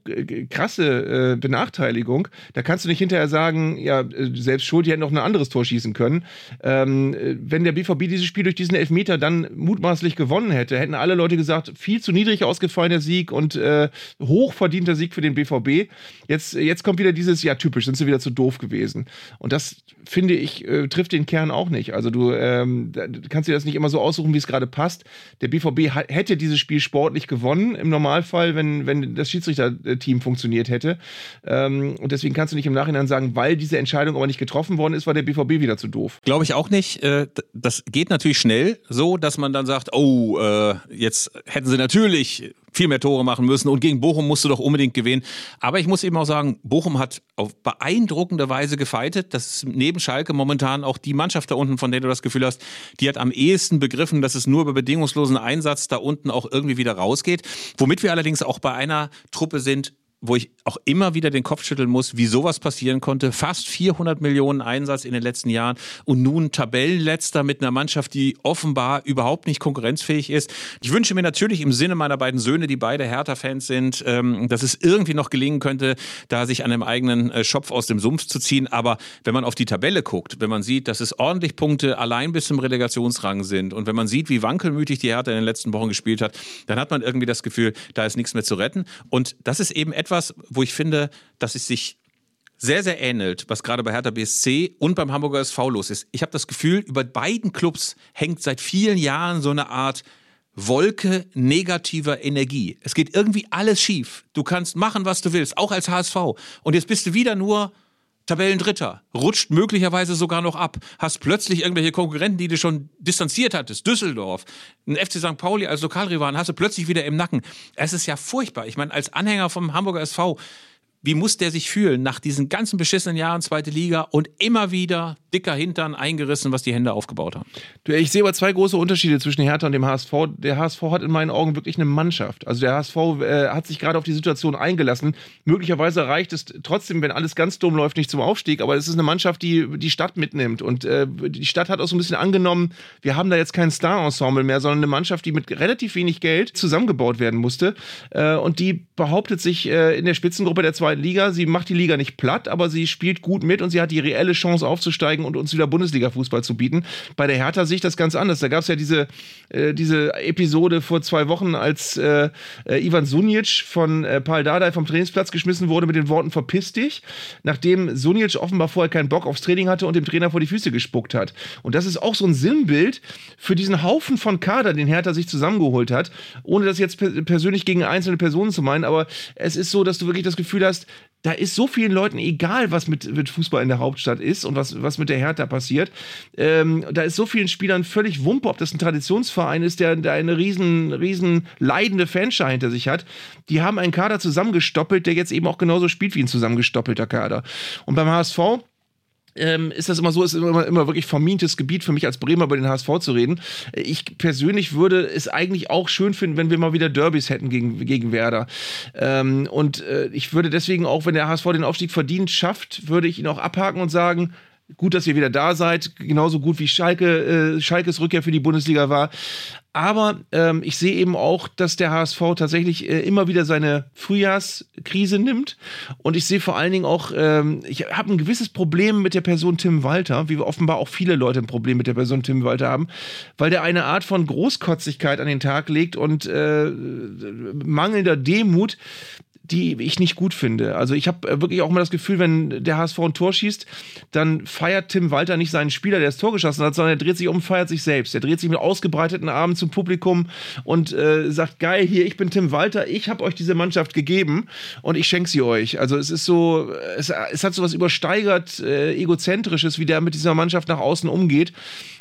Speaker 2: krasse äh, Benachteiligung, da kannst du nicht hinterher sagen, ja, äh, selbst Schuld, die hätten noch ein anderes Tor schießen können. Ähm, wenn der BVB dieses Spiel durch diesen Elfmeter dann mutmaßlich gewonnen hätte, hätten alle Leute gesagt, viel zu niedrig ausgefallen der Sieg und äh, hochverdienter Sieg für den BVB. Jetzt, jetzt kommt wieder dieses, ja, typisch, sind sie wieder zu doof gewesen. Und das, finde ich, äh, trifft den Kern auch nicht. Also du, ähm, kannst dir das nicht immer so aussuchen, wie es gerade passt. Der BVB hätte dieses Spiel sportlich gewonnen, im Normalfall, wenn, wenn das Schiedsrichterteam funktioniert hätte. Ähm, und deswegen kannst du nicht im Nachhinein sagen, weil diese Entscheidung aber nicht getroffen worden ist, war der BVB wieder zu doof.
Speaker 1: Glaube ich auch nicht. Äh, das geht natürlich schnell so, dass man dann sagt, oh, äh, jetzt hätten sie natürlich viel mehr Tore machen müssen und gegen Bochum musst du doch unbedingt gewinnen. Aber ich muss eben auch sagen, Bochum hat auf beeindruckende Weise gefeitet. Das ist neben Schalke momentan auch die Mannschaft da unten, von der du das Gefühl hast, die hat am ehesten begriffen, dass es nur über bedingungslosen Einsatz da unten auch irgendwie wieder rausgeht. Womit wir allerdings auch bei einer Truppe sind, wo ich auch immer wieder den Kopf schütteln muss, wie sowas passieren konnte. Fast 400 Millionen Einsatz in den letzten Jahren und nun Tabellenletzter mit einer Mannschaft, die offenbar überhaupt nicht konkurrenzfähig ist. Ich wünsche mir natürlich im Sinne meiner beiden Söhne, die beide Hertha-Fans sind, ähm, dass es irgendwie noch gelingen könnte, da sich an einem eigenen äh, Schopf aus dem Sumpf zu ziehen. Aber wenn man auf die Tabelle guckt, wenn man sieht, dass es ordentlich Punkte allein bis zum Relegationsrang sind und wenn man sieht, wie wankelmütig die Hertha in den letzten Wochen gespielt hat, dann hat man irgendwie das Gefühl, da ist nichts mehr zu retten. Und das ist eben etwas, etwas, wo ich finde, dass es sich sehr, sehr ähnelt, was gerade bei Hertha BSC und beim Hamburger SV los ist. Ich habe das Gefühl, über beiden Clubs hängt seit vielen Jahren so eine Art Wolke negativer Energie. Es geht irgendwie alles schief. Du kannst machen, was du willst, auch als HSV. Und jetzt bist du wieder nur Tabellendritter, rutscht möglicherweise sogar noch ab, hast plötzlich irgendwelche Konkurrenten, die du schon distanziert hattest, Düsseldorf, ein FC St. Pauli als Lokalrivalen, hast du plötzlich wieder im Nacken. Es ist ja furchtbar. Ich meine, als Anhänger vom Hamburger SV wie muss der sich fühlen nach diesen ganzen beschissenen Jahren zweite Liga und immer wieder dicker Hintern eingerissen, was die Hände aufgebaut haben?
Speaker 2: Du, ich sehe aber zwei große Unterschiede zwischen Hertha und dem HSV. Der HSV hat in meinen Augen wirklich eine Mannschaft. Also der HSV äh, hat sich gerade auf die Situation eingelassen. Möglicherweise reicht es trotzdem, wenn alles ganz dumm läuft, nicht zum Aufstieg, aber es ist eine Mannschaft, die die Stadt mitnimmt und äh, die Stadt hat auch so ein bisschen angenommen, wir haben da jetzt kein Star-Ensemble mehr, sondern eine Mannschaft, die mit relativ wenig Geld zusammengebaut werden musste äh, und die behauptet sich äh, in der Spitzengruppe der zweiten Liga. Sie macht die Liga nicht platt, aber sie spielt gut mit und sie hat die reelle Chance aufzusteigen und uns wieder Bundesliga-Fußball zu bieten. Bei der Hertha sehe ich das ganz anders. Da gab es ja diese, äh, diese Episode vor zwei Wochen, als äh, äh, Ivan Sunic von äh, Paul Dardai vom Trainingsplatz geschmissen wurde mit den Worten verpiss dich, nachdem Sunic offenbar vorher keinen Bock aufs Training hatte und dem Trainer vor die Füße gespuckt hat. Und das ist auch so ein Sinnbild für diesen Haufen von Kader, den Hertha sich zusammengeholt hat, ohne das jetzt persönlich gegen einzelne Personen zu meinen, aber es ist so, dass du wirklich das Gefühl hast, da ist so vielen Leuten egal, was mit, mit Fußball in der Hauptstadt ist und was, was mit der Hertha passiert. Ähm, da ist so vielen Spielern völlig Wumpe, ob das ein Traditionsverein ist, der, der eine riesen, riesen leidende Fanschar hinter sich hat. Die haben einen Kader zusammengestoppelt, der jetzt eben auch genauso spielt wie ein zusammengestoppelter Kader. Und beim HSV ähm, ist das immer so, ist immer, immer wirklich vermintes Gebiet für mich als Bremer über den HSV zu reden. Ich persönlich würde es eigentlich auch schön finden, wenn wir mal wieder Derbys hätten gegen, gegen Werder. Ähm, und äh, ich würde deswegen auch, wenn der HSV den Aufstieg verdient schafft, würde ich ihn auch abhaken und sagen, gut, dass ihr wieder da seid, genauso gut wie Schalke, äh, Schalkes Rückkehr für die Bundesliga war. Aber ähm, ich sehe eben auch, dass der HSV tatsächlich äh, immer wieder seine Frühjahrskrise nimmt. Und ich sehe vor allen Dingen auch, ähm, ich habe ein gewisses Problem mit der Person Tim Walter, wie offenbar auch viele Leute ein Problem mit der Person Tim Walter haben, weil der eine Art von Großkotzigkeit an den Tag legt und äh, mangelnder Demut, die ich nicht gut finde. Also ich habe äh, wirklich auch mal das Gefühl, wenn der HSV ein Tor schießt, dann feiert Tim Walter nicht seinen Spieler, der das Tor geschossen hat, sondern er dreht sich um und feiert sich selbst. Er dreht sich mit ausgebreiteten Armen zum Publikum und äh, sagt, geil, hier, ich bin Tim Walter, ich habe euch diese Mannschaft gegeben und ich schenke sie euch. Also es ist so, es, es hat so was übersteigert, äh, egozentrisches, wie der mit dieser Mannschaft nach außen umgeht.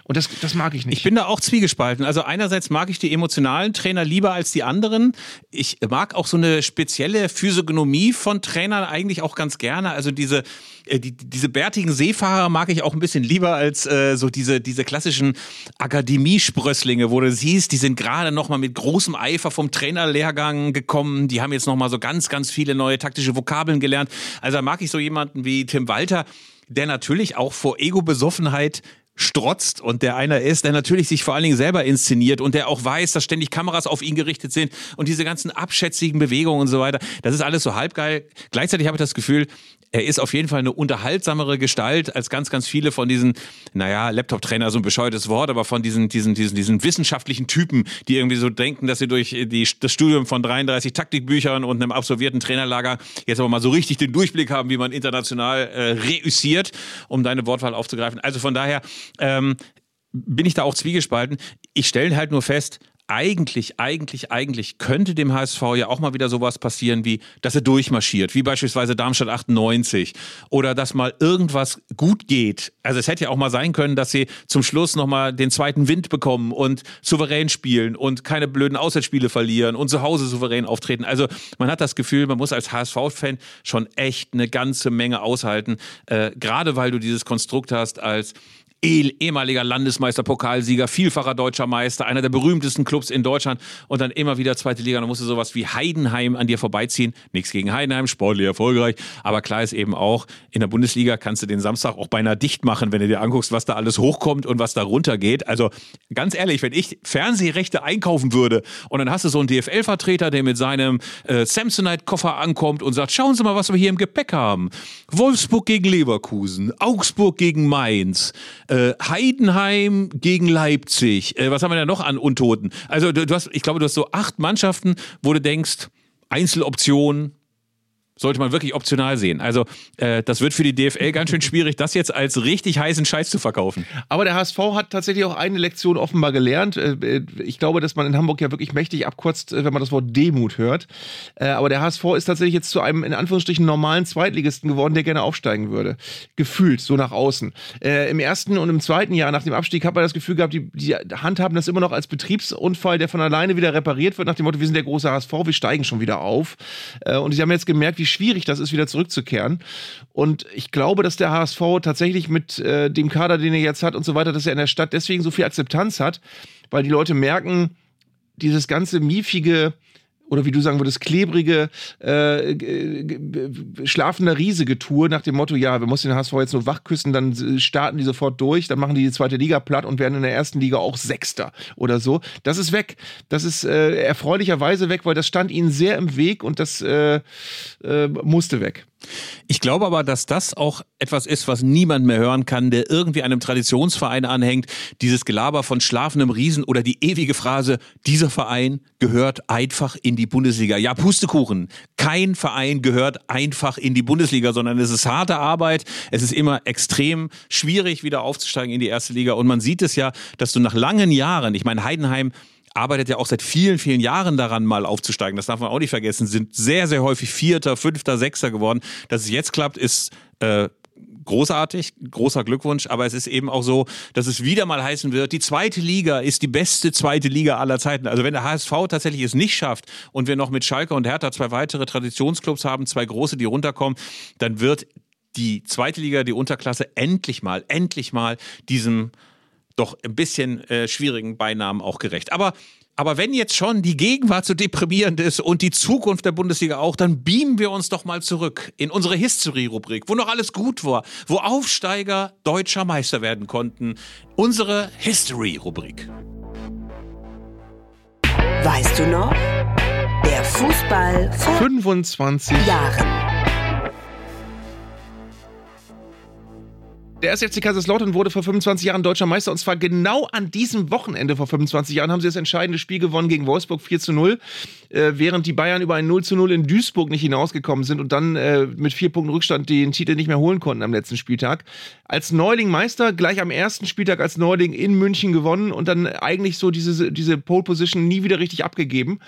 Speaker 2: Und das, das mag ich nicht.
Speaker 1: Ich bin da auch zwiegespalten. Also einerseits mag ich die emotionalen Trainer lieber als die anderen. Ich mag auch so eine spezielle Physiognomie von Trainern eigentlich auch ganz gerne. Also diese äh, die, diese bärtigen Seefahrer mag ich auch ein bisschen lieber als äh, so diese, diese klassischen Akademiesprösslinge, wo du siehst, die sind gerade nochmal mit großem Eifer vom Trainerlehrgang gekommen. Die haben jetzt nochmal so ganz, ganz viele neue taktische Vokabeln gelernt. Also da mag ich so jemanden wie Tim Walter, der natürlich auch vor Ego-Besoffenheit strotzt und der einer ist, der natürlich sich vor allen Dingen selber inszeniert und der auch weiß, dass ständig Kameras auf ihn gerichtet sind und diese ganzen abschätzigen Bewegungen und so weiter. Das ist alles so halbgeil. Gleichzeitig habe ich das Gefühl, er ist auf jeden Fall eine unterhaltsamere Gestalt als ganz, ganz viele von diesen, naja, Laptop-Trainer, so ein bescheuertes Wort, aber von diesen, diesen, diesen, diesen wissenschaftlichen Typen, die irgendwie so denken, dass sie durch die, das Studium von 33 Taktikbüchern und einem absolvierten Trainerlager jetzt aber mal so richtig den Durchblick haben, wie man international äh, reüssiert, um deine Wortwahl aufzugreifen. Also von daher ähm, bin ich da auch zwiegespalten. Ich stelle halt nur fest, eigentlich, eigentlich, eigentlich könnte dem HSV ja auch mal wieder sowas passieren, wie, dass er durchmarschiert, wie beispielsweise Darmstadt 98 oder dass mal irgendwas gut geht. Also es hätte ja auch mal sein können, dass sie zum Schluss nochmal den zweiten Wind bekommen und souverän spielen und keine blöden Auswärtsspiele verlieren und zu Hause souverän auftreten. Also man hat das Gefühl, man muss als HSV-Fan schon echt eine ganze Menge aushalten, äh, gerade weil du dieses Konstrukt hast als ehemaliger Landesmeister, Pokalsieger, vielfacher deutscher Meister, einer der berühmtesten Clubs in Deutschland und dann immer wieder zweite Liga. Dann musste sowas wie Heidenheim an dir vorbeiziehen. Nichts gegen Heidenheim, sportlich erfolgreich. Aber klar ist eben auch, in der Bundesliga kannst du den Samstag auch beinahe dicht machen, wenn du dir anguckst, was da alles hochkommt und was da runtergeht. Also ganz ehrlich, wenn ich Fernsehrechte einkaufen würde und dann hast du so einen DFL-Vertreter, der mit seinem äh, Samsonite-Koffer ankommt und sagt, schauen Sie mal, was wir hier im Gepäck haben. Wolfsburg gegen Leverkusen, Augsburg gegen Mainz, äh, Heidenheim gegen Leipzig. Äh, was haben wir da noch an Untoten? Also du, du hast, ich glaube, du hast so acht Mannschaften, wo du denkst, Einzeloptionen, sollte man wirklich optional sehen. Also äh, das wird für die DFL ganz schön schwierig, das jetzt als richtig heißen Scheiß zu verkaufen.
Speaker 2: Aber der HSV hat tatsächlich auch eine Lektion offenbar gelernt. Äh, äh, ich glaube, dass man in Hamburg ja wirklich mächtig abkürzt, äh, wenn man das Wort Demut hört. Aber der HSV ist tatsächlich jetzt zu einem in Anführungsstrichen normalen Zweitligisten geworden, der gerne aufsteigen würde. Gefühlt, so nach außen. Im ersten und im zweiten Jahr nach dem Abstieg hat man das Gefühl gehabt, die, die handhaben das immer noch als Betriebsunfall, der von alleine wieder repariert wird, nach dem Motto, wir sind der große HSV, wir steigen schon wieder auf. Und sie haben jetzt gemerkt, wie schwierig das ist, wieder zurückzukehren. Und ich glaube, dass der HSV tatsächlich mit äh, dem Kader, den er jetzt hat und so weiter, dass er in der Stadt deswegen so viel Akzeptanz hat, weil die Leute merken, dieses ganze miefige, oder wie du sagen würdest, klebrige, äh, schlafender Riese-Getue nach dem Motto, ja, wir müssen den HSV jetzt nur wach küssen, dann starten die sofort durch, dann machen die die zweite Liga platt und werden in der ersten Liga auch Sechster oder so. Das ist weg. Das ist äh, erfreulicherweise weg, weil das stand ihnen sehr im Weg und das äh, äh musste weg.
Speaker 1: Ich glaube aber, dass das auch etwas ist, was niemand mehr hören kann, der irgendwie einem Traditionsverein anhängt. Dieses Gelaber von schlafendem Riesen oder die ewige Phrase, dieser Verein gehört einfach in die Bundesliga. Ja, Pustekuchen. Kein Verein gehört einfach in die Bundesliga, sondern es ist harte Arbeit. Es ist immer extrem schwierig, wieder aufzusteigen in die erste Liga. Und man sieht es ja, dass du nach langen Jahren, ich meine, Heidenheim arbeitet ja auch seit vielen, vielen Jahren daran, mal aufzusteigen. Das darf man auch nicht vergessen. Sind sehr, sehr häufig Vierter, Fünfter, Sechster geworden. Dass es jetzt klappt, ist äh, großartig, großer Glückwunsch, aber es ist eben auch so, dass es wieder mal heißen wird, die zweite Liga ist die beste zweite Liga aller Zeiten. Also wenn der HSV tatsächlich es nicht schafft und wir noch mit Schalke und Hertha zwei weitere Traditionsclubs haben, zwei große, die runterkommen, dann wird die zweite Liga, die Unterklasse endlich mal, endlich mal diesem doch ein bisschen äh, schwierigen Beinamen auch gerecht. Aber aber wenn jetzt schon die Gegenwart so deprimierend ist und die Zukunft der Bundesliga auch, dann beamen wir uns doch mal zurück in unsere History-Rubrik, wo noch alles gut war, wo Aufsteiger deutscher Meister werden konnten. Unsere History-Rubrik.
Speaker 4: Weißt du noch? Der Fußball vor
Speaker 2: 25
Speaker 4: Jahren.
Speaker 2: Der SFC Kaiserslautern wurde vor 25 Jahren deutscher Meister und zwar genau an diesem Wochenende vor 25 Jahren haben sie das entscheidende Spiel gewonnen gegen Wolfsburg 4 zu 0. äh, während die Bayern über ein 0 zu 0 in Duisburg nicht hinausgekommen sind und dann äh, mit vier Punkten Rückstand den Titel nicht mehr holen konnten am letzten Spieltag. Als Neuling Meister, gleich am ersten Spieltag als Neuling in München gewonnen und dann eigentlich so diese, diese Pole Position nie wieder richtig abgegeben.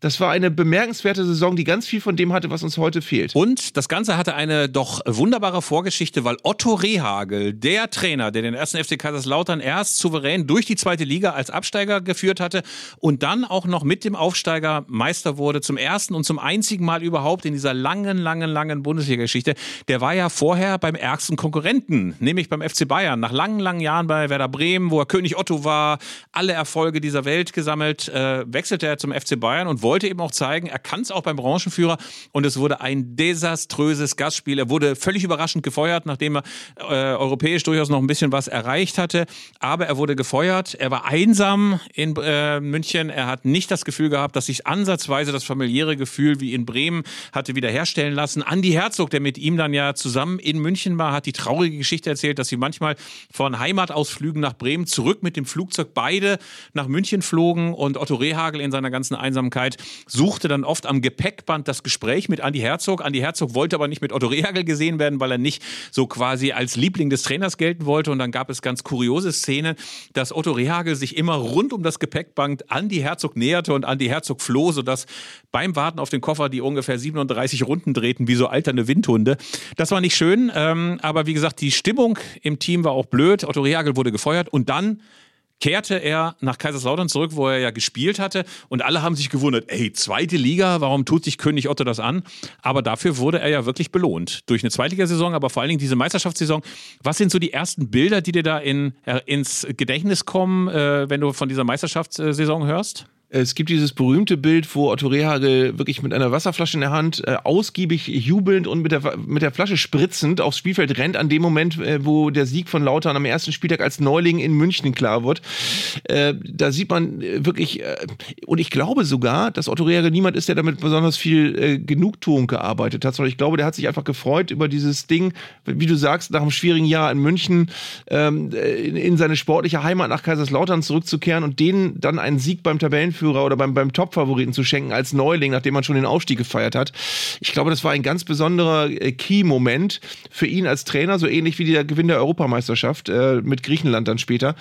Speaker 2: Das war eine bemerkenswerte Saison, die ganz viel von dem hatte, was uns heute fehlt.
Speaker 1: Und das Ganze hatte eine doch wunderbare Vorgeschichte, weil Otto Rehagel, der Trainer, der den ersten FC Kaiserslautern erst souverän durch die zweite Liga als Absteiger geführt hatte und dann auch noch mit dem Aufsteiger Meister wurde, zum ersten und zum einzigen Mal überhaupt in dieser langen, langen, langen Bundesliga-Geschichte, der war ja vorher beim ärgsten Konkurrenten, nämlich beim FC Bayern. Nach langen, langen Jahren bei Werder Bremen, wo er König Otto war, alle Erfolge dieser Welt gesammelt, äh, wechselte er zum FC Bayern und wollte eben auch zeigen, er kann es auch beim Branchenführer und es wurde ein desaströses Gastspiel. Er wurde völlig überraschend gefeuert, nachdem er äh, europäisch durchaus noch ein bisschen was erreicht hatte, aber er wurde gefeuert. Er war einsam in äh, München. Er hat nicht das Gefühl gehabt, dass sich ansatzweise das familiäre Gefühl wie in Bremen hatte wiederherstellen lassen. Andi Herzog, der mit ihm dann ja zusammen in München war, hat die traurige Geschichte erzählt, dass sie manchmal von Heimatausflügen nach Bremen zurück mit dem Flugzeug beide nach München flogen und Otto Rehagel in seiner ganzen Einsamkeit suchte dann oft am Gepäckband das Gespräch mit Andi Herzog. Andi Herzog wollte aber nicht mit Otto Rehagel gesehen werden, weil er nicht so quasi als Liebling des Trainers gelten wollte. Und dann gab es ganz kuriose Szenen, dass Otto Rehagel sich immer rund um das Gepäckband Andi Herzog näherte und Andi Herzog floh, sodass beim Warten auf den Koffer die ungefähr 37 Runden drehten, wie so alternde Windhunde. Das war nicht schön, ähm, aber wie gesagt, die Stimmung im Team war auch blöd. Otto Rehagel wurde gefeuert und dann kehrte er nach Kaiserslautern zurück, wo er ja gespielt hatte. Und alle haben sich gewundert, ey, zweite Liga, warum tut sich König Otto das an? Aber dafür wurde er ja wirklich belohnt. Durch eine Zweitligasaison, aber vor allen Dingen diese Meisterschaftssaison. Was sind so die ersten Bilder, die dir da in, äh, ins Gedächtnis kommen, äh, wenn du von dieser Meisterschaftssaison hörst?
Speaker 2: Es gibt dieses berühmte Bild, wo Otto Rehagel wirklich mit einer Wasserflasche in der Hand äh, ausgiebig jubelnd und mit der, mit der Flasche spritzend aufs Spielfeld rennt, an dem Moment, äh, wo der Sieg von Lautern am ersten Spieltag als Neuling in München klar wird. Äh, da sieht man äh, wirklich, äh, und ich glaube sogar, dass Otto Rehagel niemand ist, der damit besonders viel äh, Genugtuung gearbeitet hat, sondern ich glaube, der hat sich einfach gefreut über dieses Ding, wie du sagst, nach einem schwierigen Jahr in München ähm, in, in seine sportliche Heimat nach Kaiserslautern zurückzukehren und denen dann einen Sieg beim Tabellen Tabellenführer oder beim, beim Top-Favoriten zu schenken als Neuling, nachdem man schon den Aufstieg gefeiert hat. Ich glaube, das war ein ganz besonderer äh, Key-Moment für ihn als Trainer, so ähnlich wie der Gewinn der Europameisterschaft äh, mit Griechenland dann später.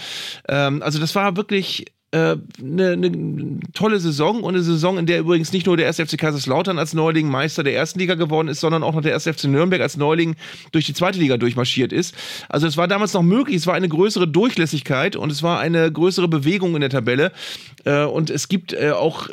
Speaker 2: Ähm, also das war wirklich eine, äh, eine tolle Saison und eine Saison, in der übrigens nicht nur der 1. FC Kaiserslautern als Neuling Meister der ersten Liga geworden ist, sondern auch noch der 1. FC Nürnberg als Neuling durch die zweite Liga durchmarschiert ist. Also es war damals noch möglich, es war eine größere Durchlässigkeit und es war eine größere Bewegung in der Tabelle. Äh, und es gibt äh, auch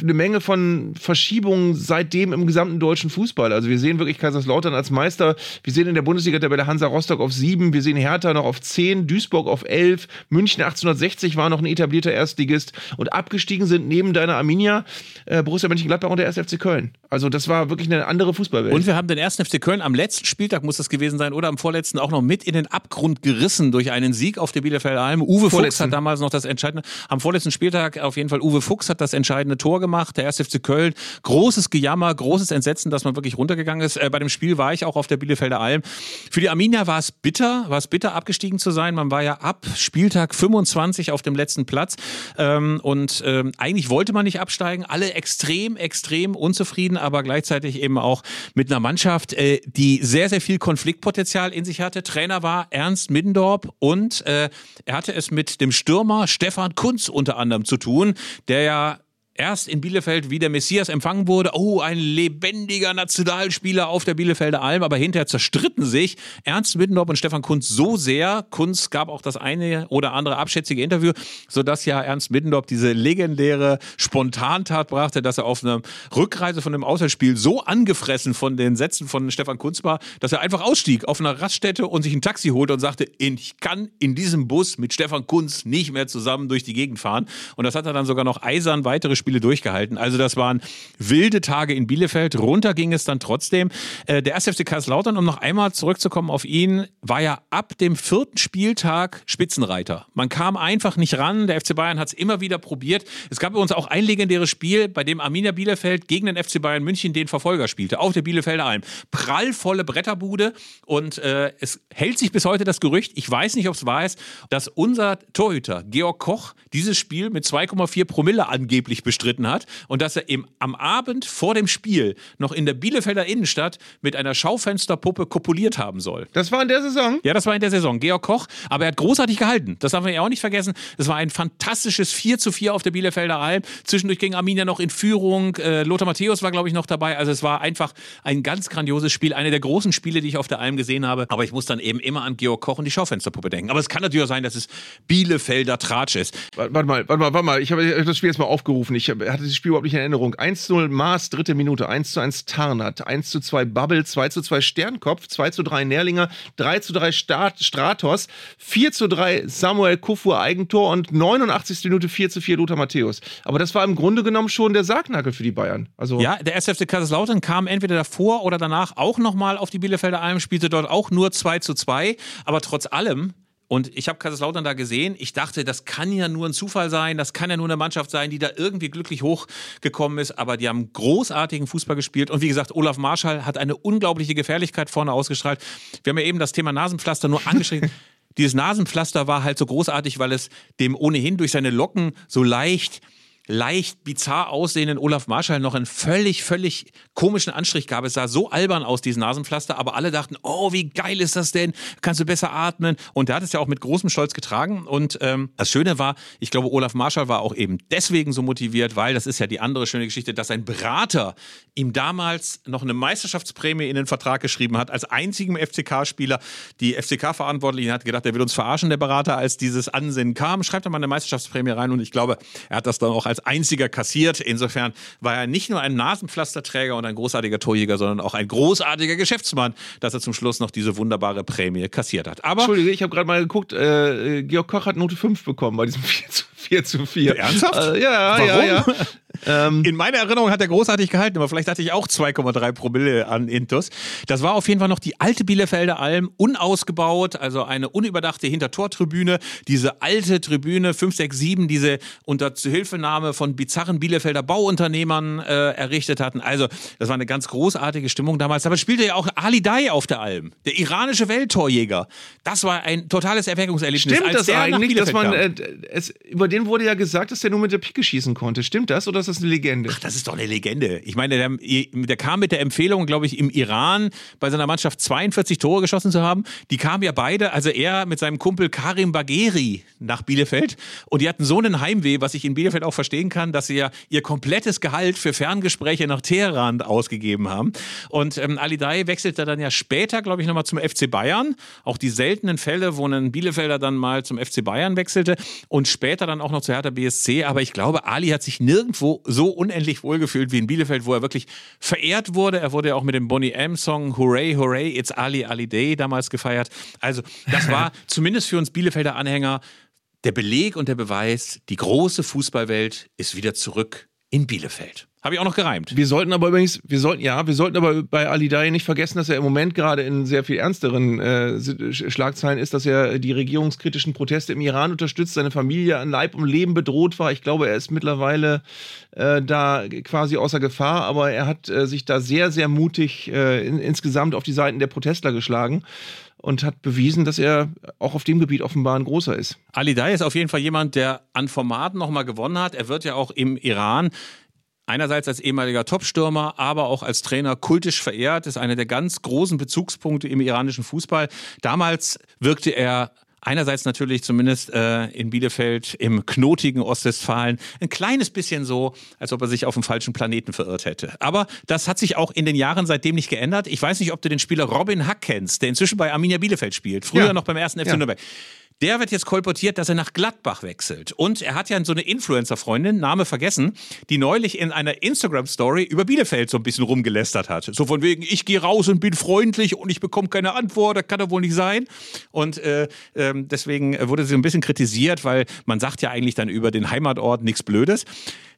Speaker 2: eine Menge von Verschiebungen seitdem im gesamten deutschen Fußball. Also wir sehen wirklich Kaiserslautern als Meister. Wir sehen in der Bundesliga-Tabelle Hansa Rostock auf sieben, wir sehen Hertha noch auf zehn, Duisburg auf elf, München 1860 war noch ein etablierter Erstligist und abgestiegen sind neben deiner Arminia äh, Borussia Mönchengladbach und der 1. FC Köln. Also das war wirklich eine andere Fußballwelt.
Speaker 1: Und wir haben den 1. FC Köln am letzten Spieltag, muss das gewesen sein, oder am vorletzten auch noch mit in den Abgrund gerissen durch einen Sieg auf der Bielefelder Alm. Uwe Fuchs hat damals noch das entscheidende, am vorletzten Spieltag auf jeden Fall Uwe Fuchs hat das entscheidende Tor gemacht, der 1. FC Köln. Großes Gejammer, großes Entsetzen, dass man wirklich runtergegangen ist. Äh, bei dem Spiel war ich auch auf der Bielefelder Alm. Für die Arminia war es bitter, war es bitter abgestiegen zu sein. Man war ja ab Spieltag 25 auf dem letzten Platz. Ähm, und ähm, eigentlich wollte man nicht absteigen. Alle extrem, extrem unzufrieden, aber gleichzeitig eben auch mit einer Mannschaft, äh, die sehr, sehr viel Konfliktpotenzial in sich hatte. Trainer war Ernst Middendorp und äh, er hatte es mit dem Stürmer Stefan Kunz unter anderem zu tun, der ja erst in Bielefeld wie der Messias empfangen wurde. Oh, ein lebendiger Nationalspieler auf der Bielefelder Alm, aber hinterher zerstritten sich Ernst Middendorf und Stefan Kunz so sehr. Kunz gab auch das eine oder andere abschätzige Interview, sodass ja Ernst Middendorf diese legendäre Spontantat brachte, dass er auf einer Rückreise von dem Auswärtsspiel so angefressen von den Sätzen von Stefan Kunz war, dass er einfach ausstieg auf einer Raststätte und sich ein Taxi holte und sagte, ich kann in diesem Bus mit Stefan Kunz nicht mehr zusammen durch die Gegend fahren. Und das hat er dann sogar noch eisern weitere Spiele durchgehalten. Also das waren wilde Tage in Bielefeld. Runter ging es dann trotzdem. Äh, der 1. FC Kaiserslautern, um noch einmal zurückzukommen auf ihn, war ja ab dem vierten Spieltag Spitzenreiter. Man kam einfach nicht ran. Der FC Bayern hat es immer wieder probiert. Es gab übrigens auch ein legendäres Spiel, bei dem Arminia Bielefeld gegen den FC Bayern München den Verfolger spielte, auf der Bielefelder Alm. Prallvolle Bretterbude und äh, es hält sich bis heute das Gerücht, ich weiß nicht, ob es wahr ist, dass unser Torhüter Georg Koch dieses Spiel mit 2,4 Promille angeblich bestritt bestritten hat und dass er im, am Abend vor dem Spiel noch in der Bielefelder Innenstadt mit einer Schaufensterpuppe kopuliert haben soll.
Speaker 2: Das war in der Saison?
Speaker 1: Ja, das war in der Saison. Georg Koch, aber er hat großartig gehalten. Das darf man ja auch nicht vergessen. Es war ein fantastisches 4 zu 4 auf der Bielefelder Alm. Zwischendurch ging Arminia noch in Führung. Äh, Lothar Matthäus war, glaube ich, noch dabei. Also es war einfach ein ganz grandioses Spiel. Eine der großen Spiele, die ich auf der Alm gesehen habe. Aber ich muss dann eben immer an Georg Koch und die Schaufensterpuppe denken. Aber es kann natürlich auch sein, dass es Bielefelder Tratsch ist.
Speaker 2: Warte mal, warte mal, warte mal. Ich habe das Spiel jetzt mal aufgerufen. Ich hatte das Spiel überhaupt nicht in Erinnerung. 1-0 Maß, dritte Minute. 1 zu 1 Tarnat. 1 zu 2 Bubble. 2 zu 2 Sternkopf. 2 zu 3 Nährlinger. 3 zu 3 Strat Stratos. 4 zu 3 Samuel Kufur Eigentor und 89. Minute 4 zu 4 Lothar Matthäus. Aber das war im Grunde genommen schon der Sargnagel für die Bayern. Also
Speaker 1: Ja, der SFC Kaiserslautern kam entweder davor oder danach auch nochmal auf die Bielefelder Alm, spielte dort auch nur 2 zu 2. Aber trotz allem und ich habe Kaiserslautern da gesehen. Ich dachte, das kann ja nur ein Zufall sein. Das kann ja nur eine Mannschaft sein, die da irgendwie glücklich hochgekommen ist. Aber die haben großartigen Fußball gespielt. Und wie gesagt, Olaf Marschall hat eine unglaubliche Gefährlichkeit vorne ausgestrahlt. Wir haben ja eben das Thema Nasenpflaster nur angeschrieben. [LAUGHS] Dieses Nasenpflaster war halt so großartig, weil es dem ohnehin durch seine Locken so leicht leicht bizarr aussehenden Olaf Marschall noch einen völlig, völlig komischen Anstrich gab. Es sah so albern aus, dieses Nasenpflaster, aber alle dachten, oh, wie geil ist das denn? Kannst du besser atmen? Und der hat es ja auch mit großem Stolz getragen. Und ähm, das Schöne war, ich glaube, Olaf Marschall war auch eben deswegen so motiviert, weil das ist ja die andere schöne Geschichte, dass sein Berater ihm damals noch eine Meisterschaftsprämie in den Vertrag geschrieben hat, als einzigem FCK-Spieler. Die FCK-Verantwortlichen hat gedacht, der wird uns verarschen, der Berater, als dieses Ansinnen kam. Schreibt doch mal eine Meisterschaftsprämie rein und ich glaube, er hat das dann auch als einziger kassiert. Insofern war er nicht nur ein Nasenpflasterträger und ein großartiger Torjäger, sondern auch ein großartiger Geschäftsmann, dass er zum Schluss noch diese wunderbare Prämie kassiert hat. Aber
Speaker 2: Entschuldige, ich habe gerade mal geguckt, äh, Georg Koch hat Note 5 bekommen bei diesem [LAUGHS] 4 zu 4. Zu 4.
Speaker 1: Ernsthaft?
Speaker 2: Äh, ja,
Speaker 1: Warum?
Speaker 2: ja, ja. Ähm,
Speaker 1: In meiner Erinnerung hat er großartig gehalten, aber vielleicht hatte ich auch 2,3 Promille an Intus. Das war auf jeden Fall noch die alte Bielefelder Alm, unausgebaut, also eine unüberdachte Hintertortribüne. Diese alte Tribüne 567, diese unter Zuhilfenahme von bizarren Bielefelder Bauunternehmern äh, errichtet hatten. Also, das war eine ganz großartige Stimmung damals. Aber spielte ja auch Ali Dai auf der Alm, der iranische Welttorjäger. Das war ein totales Erweckungserlebnis.
Speaker 2: Stimmt das eigentlich, dass man, äh, es, über den wurde ja gesagt, dass der nur mit der Pike schießen konnte. Stimmt das oder ist das eine Legende?
Speaker 1: Ach, das ist doch eine Legende. Ich meine, der, der kam mit der Empfehlung, glaube ich, im Iran bei seiner Mannschaft 42 Tore geschossen zu haben. Die kamen ja beide, also er mit seinem Kumpel Karim Bagheri nach Bielefeld. Und die hatten so einen Heimweh, was ich in Bielefeld auch verstehen kann, dass sie ja ihr komplettes Gehalt für Ferngespräche nach Teheran ausgegeben haben. Und ähm, Ali Dai wechselte dann ja später, glaube ich, nochmal zum FC Bayern. Auch die seltenen Fälle, wo ein Bielefelder dann mal zum FC Bayern wechselte und später dann auch noch zu Hertha BSC. Aber ich glaube, Ali hat sich nirgendwo so unendlich wohlgefühlt wie in Bielefeld, wo er wirklich verehrt wurde. Er wurde ja auch mit dem Bonnie M-Song Hooray, Hooray, It's Ali, Ali Day damals gefeiert. Also das war [LAUGHS] zumindest für uns Bielefelder Anhänger der Beleg und der Beweis, die große Fußballwelt ist wieder zurück in Bielefeld. Habe ich auch noch gereimt.
Speaker 2: Wir sollten aber übrigens, wir sollten, ja, wir sollten aber bei Ali Dai nicht vergessen, dass er im Moment gerade in sehr viel ernsteren äh, Sch- Schlagzeilen ist, dass er die regierungskritischen Proteste im Iran unterstützt, seine Familie an Leib und Leben bedroht war. Ich glaube, er ist mittlerweile äh, da quasi außer Gefahr, aber er hat äh, sich da sehr, sehr mutig äh, in, insgesamt auf die Seiten der Protestler geschlagen und hat bewiesen, dass er auch auf dem Gebiet offenbar ein großer ist.
Speaker 1: Ali Dai ist auf jeden Fall jemand, der an Formaten nochmal gewonnen hat. Er wird ja auch im Iran einerseits als ehemaliger Topstürmer, aber auch als Trainer kultisch verehrt. Ist einer der ganz großen Bezugspunkte im iranischen Fußball. Damals wirkte er Einerseits natürlich zumindest äh, in Bielefeld im knotigen Ostwestfalen ein kleines bisschen so, als ob er sich auf dem falschen Planeten verirrt hätte. Aber das hat sich auch in den Jahren seitdem nicht geändert. Ich weiß nicht, ob du den Spieler Robin Hack kennst, der inzwischen bei Arminia Bielefeld spielt. Früher
Speaker 2: Ja.
Speaker 1: noch beim ersten FC
Speaker 2: Ja.
Speaker 1: Nürnberg. Der wird jetzt kolportiert, dass er nach Gladbach wechselt. Und er hat ja so eine Influencer-Freundin, Name vergessen, die neulich in einer Instagram-Story über Bielefeld so ein bisschen rumgelästert hat. So von wegen, ich gehe raus und bin freundlich und ich bekomme keine Antwort, das kann doch wohl nicht sein. Und äh, ähm, deswegen wurde sie ein bisschen kritisiert, weil man sagt ja eigentlich dann über den Heimatort nichts Blödes.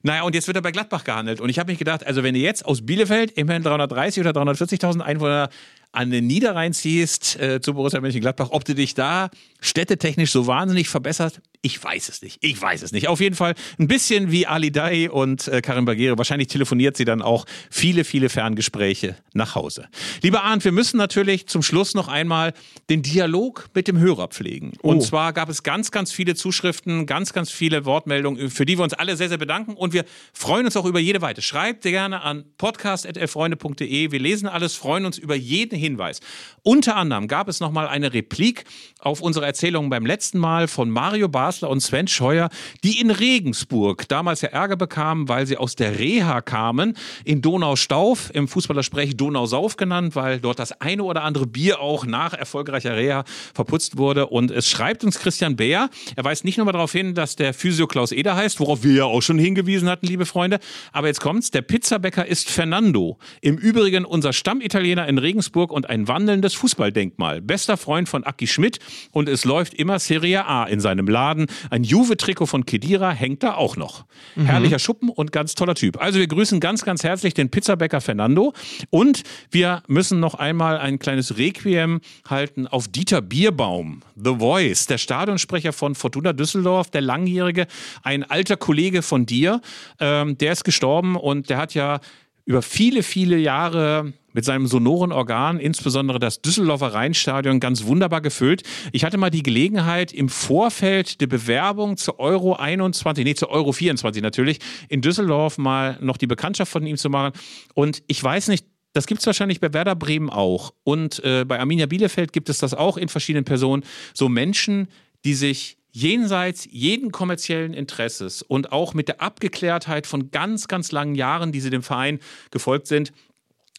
Speaker 1: Naja, und jetzt wird er bei Gladbach gehandelt. Und ich habe mich gedacht, also wenn du jetzt aus Bielefeld immerhin 330 oder 340.000 Einwohner an den Niederrhein ziehst äh, zu Borussia Mönchengladbach, ob du dich da städtetechnisch so wahnsinnig verbessert, Ich weiß es nicht. Ich weiß es nicht. Auf jeden Fall ein bisschen wie Ali Dai und äh, Karin Bagere. Wahrscheinlich telefoniert sie dann auch viele, viele Ferngespräche nach Hause. Lieber Arndt, wir müssen natürlich zum Schluss noch einmal den Dialog mit dem Hörer pflegen. Und
Speaker 2: Oh.
Speaker 1: zwar gab es ganz, ganz viele Zuschriften, ganz, ganz viele Wortmeldungen, für die wir uns alle sehr, sehr bedanken. Und wir freuen uns auch über jede weite. Schreibt gerne an podcast.elfreunde.de. Wir lesen alles, freuen uns über jeden Hinweis. Unter anderem gab es nochmal eine Replik auf unsere Erzählungen beim letzten Mal von Mario Basler und Sven Scheuer, die in Regensburg damals ja Ärger bekamen, weil sie aus der Reha kamen, in Donaustauf, im Fußballersprech Donausauf genannt, weil dort das eine oder andere Bier auch nach erfolgreicher Reha verputzt wurde. Und es schreibt uns Christian Beer, er weist nicht nur mal darauf hin, dass der Physio Klaus Eder heißt, worauf wir ja auch schon hingewiesen hatten, liebe Freunde. Aber jetzt kommt's, der Pizzabäcker ist Fernando. Im Übrigen unser Stammitaliener in Regensburg und ein wandelndes Fußballdenkmal. Bester Freund von Aki Schmidt und es läuft immer Serie A in seinem Laden. Ein Juve-Trikot von Kedira hängt da auch noch. Herrlicher Schuppen und ganz toller Typ. Also wir grüßen ganz, ganz herzlich den Pizzabäcker Fernando und wir müssen noch einmal ein kleines Requiem halten auf Dieter Bierbaum, The Voice, der Stadionsprecher von Fortuna Düsseldorf, der langjährige, ein alter Kollege von dir. Ähm, der ist gestorben und der hat ja über viele, viele Jahre mit seinem sonoren Organ, insbesondere das Düsseldorfer Rheinstadion, ganz wunderbar gefüllt. Ich hatte mal die Gelegenheit, im Vorfeld der Bewerbung zur Euro 21, nee, zur Euro 24 natürlich, in Düsseldorf mal noch die Bekanntschaft von ihm zu machen. Und ich weiß nicht, das gibt es wahrscheinlich bei Werder Bremen auch. Und äh, bei Arminia Bielefeld gibt es das auch in verschiedenen Personen. So Menschen, die sich jenseits jeden kommerziellen Interesses und auch mit der Abgeklärtheit von ganz, ganz langen Jahren, die sie dem Verein gefolgt sind,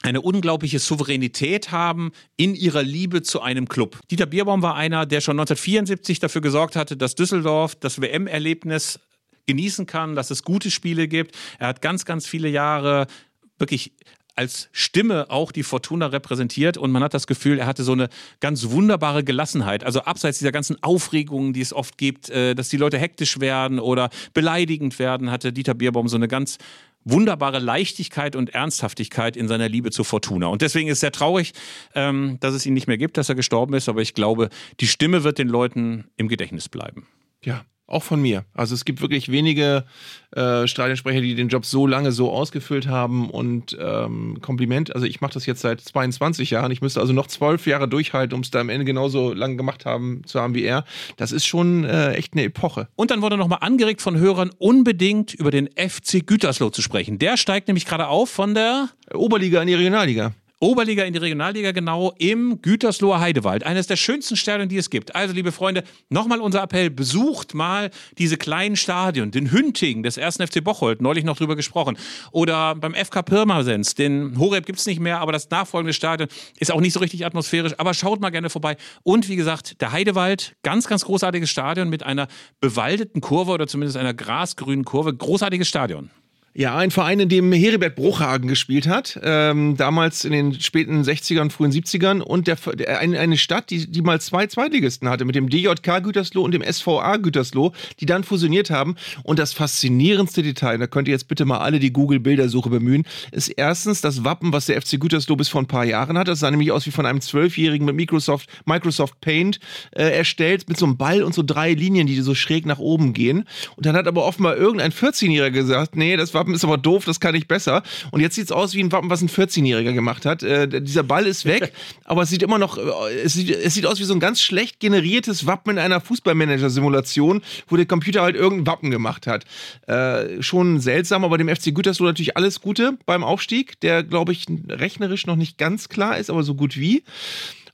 Speaker 1: eine unglaubliche Souveränität haben in ihrer Liebe zu einem Club. Dieter Bierbaum war einer, der schon 1974 dafür gesorgt hatte, dass Düsseldorf das WM-Erlebnis genießen kann, dass es gute Spiele gibt. Er hat ganz, ganz viele Jahre wirklich als Stimme auch die Fortuna repräsentiert und man hat das Gefühl, er hatte so eine ganz wunderbare Gelassenheit. Also abseits dieser ganzen Aufregungen, die es oft gibt, äh, dass die Leute hektisch werden oder beleidigend werden, hatte Dieter Bierbaum so eine ganz wunderbare Leichtigkeit und Ernsthaftigkeit in seiner Liebe zur Fortuna. Und deswegen ist es sehr traurig, ähm, dass es ihn nicht mehr gibt, dass er gestorben ist. Aber ich glaube, die Stimme wird den Leuten im Gedächtnis bleiben.
Speaker 2: Ja, auch von mir. Also es gibt wirklich wenige äh, Stadionsprecher, die den Job so lange so ausgefüllt haben und ähm, Kompliment. Also ich mache das jetzt seit 22 Jahren. Ich müsste also noch zwölf Jahre durchhalten, um es da am Ende genauso lange gemacht haben zu haben wie er. Das ist schon äh, echt eine Epoche.
Speaker 1: Und dann wurde nochmal angeregt von Hörern, unbedingt über den FC Gütersloh zu sprechen. Der steigt nämlich gerade auf von der
Speaker 2: Oberliga in die Regionalliga.
Speaker 1: Oberliga in die Regionalliga genau im Gütersloher Heidewald. Eines der schönsten Stadien, die es gibt. Also, liebe Freunde, nochmal unser Appell. Besucht mal diese kleinen Stadien. Den Hünting des 1. FC Bocholt, neulich noch drüber gesprochen. Oder beim FK Pirmasens. Den Horeb gibt's nicht mehr, aber das nachfolgende Stadion ist auch nicht so richtig atmosphärisch. Aber schaut mal gerne vorbei. Und wie gesagt, der Heidewald, ganz, ganz großartiges Stadion mit einer bewaldeten Kurve oder zumindest einer grasgrünen Kurve. Großartiges Stadion.
Speaker 2: Ja, ein Verein, in dem Heribert Bruchhagen gespielt hat, ähm, damals in den späten 60ern, frühen 70ern und der, der, eine, Stadt, die, die mal zwei Zweitligisten hatte, mit dem DJK Gütersloh und dem SVA Gütersloh, die dann fusioniert haben. Und das faszinierendste Detail, da könnt ihr jetzt bitte mal alle die Google-Bildersuche bemühen, ist erstens das Wappen, was der FC Gütersloh bis vor ein paar Jahren hat. Das sah nämlich aus wie von einem Zwölfjährigen mit Microsoft, Microsoft Paint äh, erstellt, mit so einem Ball und so drei Linien, die so schräg nach oben gehen. Und dann hat aber offenbar irgendein 14-Jähriger gesagt, nee, das Wappen ist aber doof, das kann ich besser. Und jetzt sieht es aus wie ein Wappen, was ein 14-Jähriger gemacht hat. Äh, dieser Ball ist weg, [LAUGHS] aber es sieht immer noch, äh, es sieht, es sieht aus wie so ein ganz schlecht generiertes Wappen in einer Fußballmanager-Simulation, wo der Computer halt irgendein Wappen gemacht hat. Äh, schon seltsam, aber dem FC Gütersloh natürlich alles Gute beim Aufstieg, der, glaube ich, rechnerisch noch nicht ganz klar ist, aber so gut wie.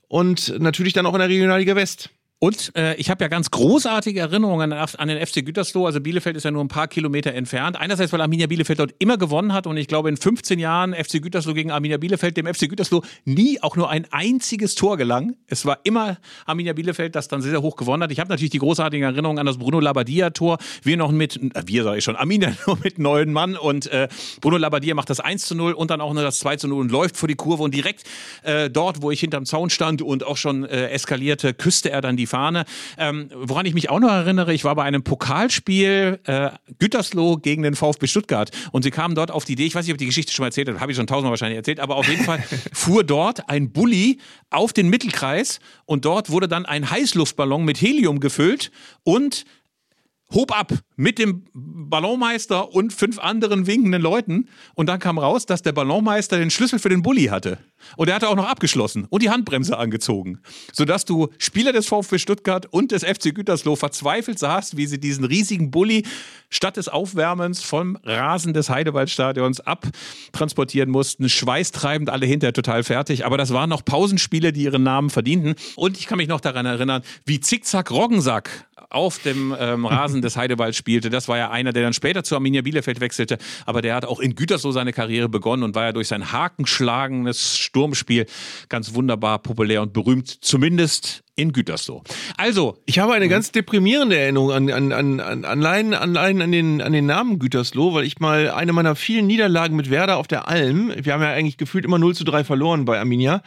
Speaker 2: Und natürlich dann auch in der Regionalliga West.
Speaker 1: Und äh, ich habe ja ganz großartige Erinnerungen an, an den FC Gütersloh. Also Bielefeld ist ja nur ein paar Kilometer entfernt. Einerseits, weil Arminia Bielefeld dort immer gewonnen hat und ich glaube in 15 Jahren FC Gütersloh gegen Arminia Bielefeld dem FC Gütersloh nie auch nur ein einziges Tor gelang. Es war immer Arminia Bielefeld, das dann sehr, sehr hoch gewonnen hat. Ich habe natürlich die großartigen Erinnerungen an das Bruno Labbadia-Tor. Wir noch mit, äh, wir sage ich schon, Arminia [LAUGHS] nur mit neuen Mann und äh, Bruno Labbadia macht das 1 zu 0 und dann auch nur das 2 zu 0 und läuft vor die Kurve und direkt äh, dort, wo ich hinterm Zaun stand und auch schon äh, eskalierte, küsste er dann die Fahne. Ähm, woran ich mich auch noch erinnere, ich war bei einem Pokalspiel äh, Gütersloh gegen den VfB Stuttgart und sie kamen dort auf die Idee, ich weiß nicht, ob die Geschichte schon mal erzählt habe, habe ich schon tausendmal wahrscheinlich erzählt, aber auf jeden Fall [LAUGHS] fuhr dort ein Bulli auf den Mittelkreis und dort wurde dann ein Heißluftballon mit Helium gefüllt und hob ab mit dem Ballonmeister und fünf anderen winkenden Leuten. Und dann kam raus, dass der Ballonmeister den Schlüssel für den Bulli hatte. Und er hatte auch noch abgeschlossen und die Handbremse angezogen. Sodass du Spieler des VfB Stuttgart und des FC Gütersloh verzweifelt sahst, wie sie diesen riesigen Bulli statt des Aufwärmens vom Rasen des Heidewaldstadions abtransportieren mussten. Schweißtreibend, alle hinterher total fertig. Aber das waren noch Pausenspiele, die ihren Namen verdienten. Und ich kann mich noch daran erinnern, wie Zickzack Roggensack auf dem ähm, Rasen des Heidewalds spielte. Das war ja einer, der dann später zu Arminia Bielefeld wechselte, aber der hat auch in Gütersloh seine Karriere begonnen und war ja durch sein hakenschlagendes Sturmspiel ganz wunderbar populär und berühmt, zumindest in Gütersloh. Also.
Speaker 2: Ich habe eine ganz deprimierende Erinnerung an, an, an, an, allein, allein an, den, an den Namen Gütersloh, weil ich mal eine meiner vielen Niederlagen mit Werder auf der Alm, wir haben ja eigentlich gefühlt immer 0 zu 3 verloren bei Arminia,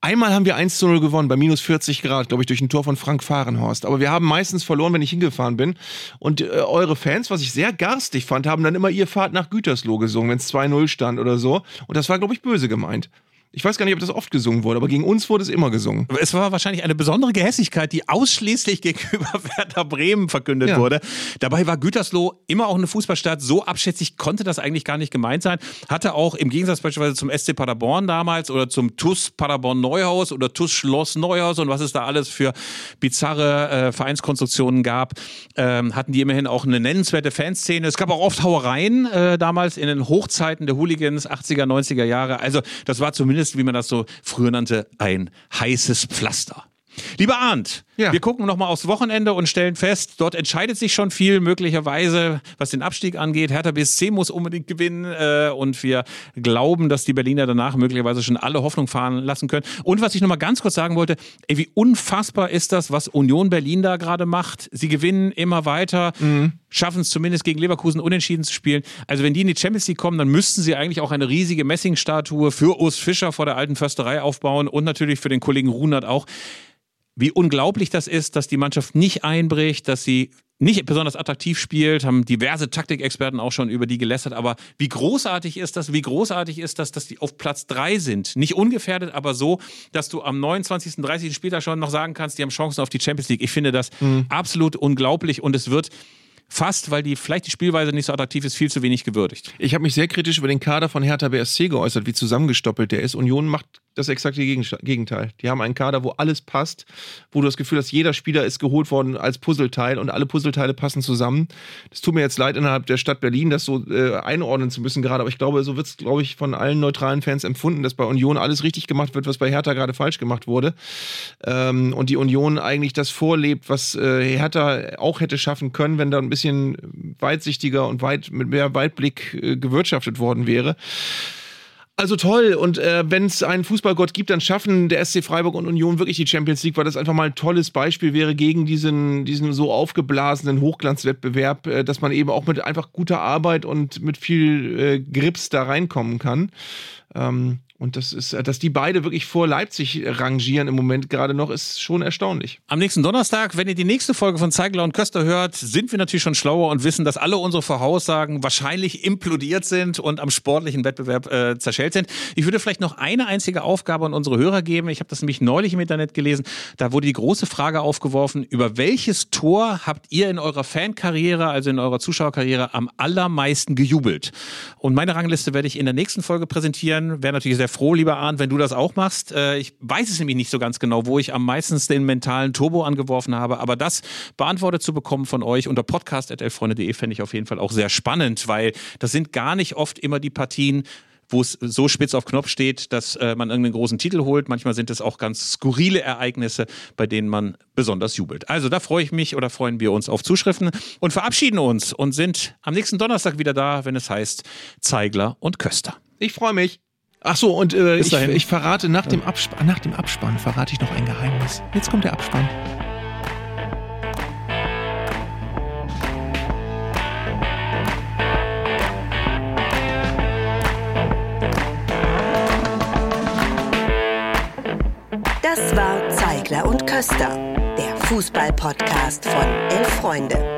Speaker 2: Einmal haben wir 1 zu 0 gewonnen, bei minus 40 Grad, glaube ich, durch ein Tor von Frank Fahrenhorst. Aber wir haben meistens verloren, wenn ich hingefahren bin. Und äh, eure Fans, was ich sehr garstig fand, haben dann immer ihr Fahrt nach Gütersloh gesungen, wenn es 2-0 stand oder so. Und das war, glaube ich, böse gemeint. Ich weiß gar nicht, ob das oft gesungen wurde, aber gegen uns wurde es immer gesungen.
Speaker 1: Es war wahrscheinlich eine besondere Gehässigkeit, die ausschließlich [LAUGHS] gegenüber Werder Bremen verkündet
Speaker 2: Ja.
Speaker 1: wurde. Dabei war Gütersloh immer auch eine Fußballstadt. So abschätzig konnte das eigentlich gar nicht gemeint sein. Hatte auch im Gegensatz beispielsweise zum SC Paderborn damals oder zum TUS Paderborn Neuhaus oder TUS Schloss Neuhaus und was es da alles für bizarre äh, Vereinskonstruktionen gab, ähm, hatten die immerhin auch eine nennenswerte Fanszene. Es gab auch oft Hauereien äh, damals in den Hochzeiten der Hooligans 80er, 90er Jahre. Also das war zumindest, wie man das so früher nannte, ein heißes Pflaster. Lieber Arndt,
Speaker 2: Ja.
Speaker 1: wir gucken nochmal aufs Wochenende und stellen fest, dort entscheidet sich schon viel, möglicherweise, was den Abstieg angeht. Hertha BSC muss unbedingt gewinnen äh, und wir glauben, dass die Berliner danach möglicherweise schon alle Hoffnung fahren lassen können. Und was ich nochmal ganz kurz sagen wollte, ey, wie unfassbar ist das, was Union Berlin da gerade macht. Sie gewinnen immer weiter, schaffen es zumindest gegen Leverkusen unentschieden zu spielen. Also wenn die in die Champions League kommen, dann müssten sie eigentlich auch eine riesige Messingstatue für Urs Fischer vor der alten Försterei aufbauen und natürlich für den Kollegen Runert auch wie unglaublich das ist, dass die Mannschaft nicht einbricht, dass sie nicht besonders attraktiv spielt, haben diverse Taktikexperten auch schon über die gelästert, aber wie großartig ist das, wie großartig ist das, dass die auf Platz drei sind. Nicht ungefährdet, aber so, dass du am 29., 30. Spieltag schon noch sagen kannst, die haben Chancen auf die Champions League. Ich finde das absolut unglaublich und es wird fast, weil die vielleicht die Spielweise nicht so attraktiv ist, viel zu wenig gewürdigt.
Speaker 2: Ich habe mich sehr kritisch über den Kader von Hertha BSC geäußert, wie zusammengestoppelt der ist. Union macht das exakte Gegenteil. Die haben einen Kader, wo alles passt, wo du das Gefühl hast, jeder Spieler ist geholt worden als Puzzleteil und alle Puzzleteile passen zusammen. Das tut mir jetzt leid, innerhalb der Stadt Berlin das so äh, einordnen zu müssen gerade, aber ich glaube, so wird es, glaube ich, von allen neutralen Fans empfunden, dass bei Union alles richtig gemacht wird, was bei Hertha gerade falsch gemacht wurde. Ähm, und die Union eigentlich das vorlebt, was äh, Hertha auch hätte schaffen können, wenn da ein bisschen weitsichtiger und weit, mit mehr Weitblick äh, gewirtschaftet worden wäre. Also toll. Und äh, wenn es einen Fußballgott gibt, dann schaffen der SC Freiburg und Union wirklich die Champions League, weil das einfach mal ein tolles Beispiel wäre gegen diesen, diesen so aufgeblasenen Hochglanzwettbewerb, äh, dass man eben auch mit einfach guter Arbeit und mit viel äh, Grips da reinkommen kann. Ähm, und das ist, äh, dass die beide wirklich vor Leipzig rangieren im Moment gerade noch, ist schon erstaunlich.
Speaker 1: Am nächsten Donnerstag, wenn ihr die nächste Folge von Zeigler und Köster hört, sind wir natürlich schon schlauer und wissen, dass alle unsere Voraussagen wahrscheinlich implodiert sind und am sportlichen Wettbewerb äh, zerschellt sind. Ich würde vielleicht noch eine einzige Aufgabe an unsere Hörer geben. Ich habe das nämlich neulich im Internet gelesen. Da wurde die große Frage aufgeworfen, über welches Tor habt ihr in eurer Fankarriere, also in eurer Zuschauerkarriere, am allermeisten gejubelt? Und meine Rangliste werde ich in der nächsten Folge präsentieren. Wäre natürlich sehr froh, lieber Arndt, wenn du das auch machst. Äh, ich weiß es nämlich nicht so ganz genau, wo ich am meisten den mentalen Turbo angeworfen habe, aber das beantwortet zu bekommen von euch unter podcast.elfreunde.de fände ich auf jeden Fall auch sehr spannend, weil das sind gar nicht oft immer die Partien, wo es so spitz auf Knopf steht, dass äh, man irgendeinen großen Titel holt. Manchmal sind es auch ganz skurrile Ereignisse, bei denen man besonders jubelt. Also da freue ich mich oder freuen wir uns auf Zuschriften und verabschieden uns und sind am nächsten Donnerstag wieder da, wenn es heißt Zeigler und Köster.
Speaker 2: Ich freue mich. Ach so, und äh, ich, ich verrate nach dem, Abspann, nach dem Abspann verrate ich noch ein Geheimnis. Jetzt kommt der Abspann.
Speaker 4: Das war Zeigler und Köster, der Fußball-Podcast von Elf Freunde.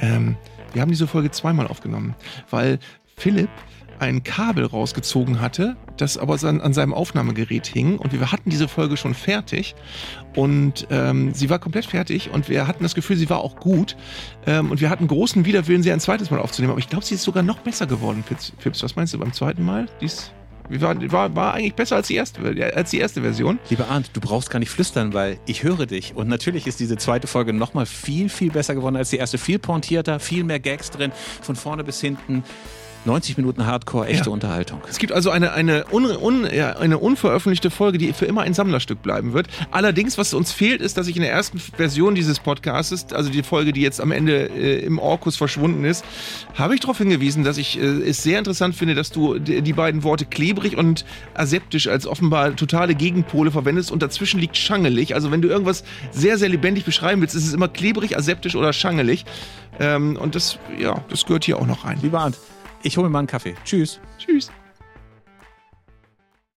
Speaker 2: Ähm, wir haben diese Folge zweimal aufgenommen, weil Philipp ein Kabel rausgezogen hatte, das aber an, seinem Aufnahmegerät hing. Und wir hatten diese Folge schon fertig. Und ähm, sie war komplett fertig. Und wir hatten das Gefühl, sie war auch gut. Ähm, und wir hatten großen Widerwillen, sie ein zweites Mal aufzunehmen, aber ich glaube, sie ist sogar noch besser geworden. Fips. Was meinst du beim zweiten Mal? Die war, war, war eigentlich besser als die erste, als die erste Version.
Speaker 1: Lieber Arndt, du brauchst gar nicht flüstern, weil ich höre dich. Und natürlich ist diese zweite Folge nochmal viel, viel besser geworden als die erste. Viel pointierter, viel mehr Gags drin, von vorne bis hinten. 90 Minuten Hardcore, echte
Speaker 2: Ja.
Speaker 1: Unterhaltung.
Speaker 2: Es gibt also eine, eine, un, un, ja, eine unveröffentlichte Folge, die für immer ein Sammlerstück bleiben wird. Allerdings, was uns fehlt, ist, dass ich in der ersten Version dieses Podcasts, also die Folge, die jetzt am Ende äh, im Orkus verschwunden ist, habe ich darauf hingewiesen, dass ich äh, es sehr interessant finde, dass du die, beiden Worte klebrig und aseptisch als offenbar totale Gegenpole verwendest und dazwischen liegt schangelig. Also wenn du irgendwas sehr, sehr lebendig beschreiben willst, ist es immer klebrig, aseptisch oder schangelig. Ähm, und das, ja, das gehört hier auch noch rein.
Speaker 1: Lieber Arndt, ich hole mir mal einen Kaffee. Tschüss.
Speaker 2: Tschüss.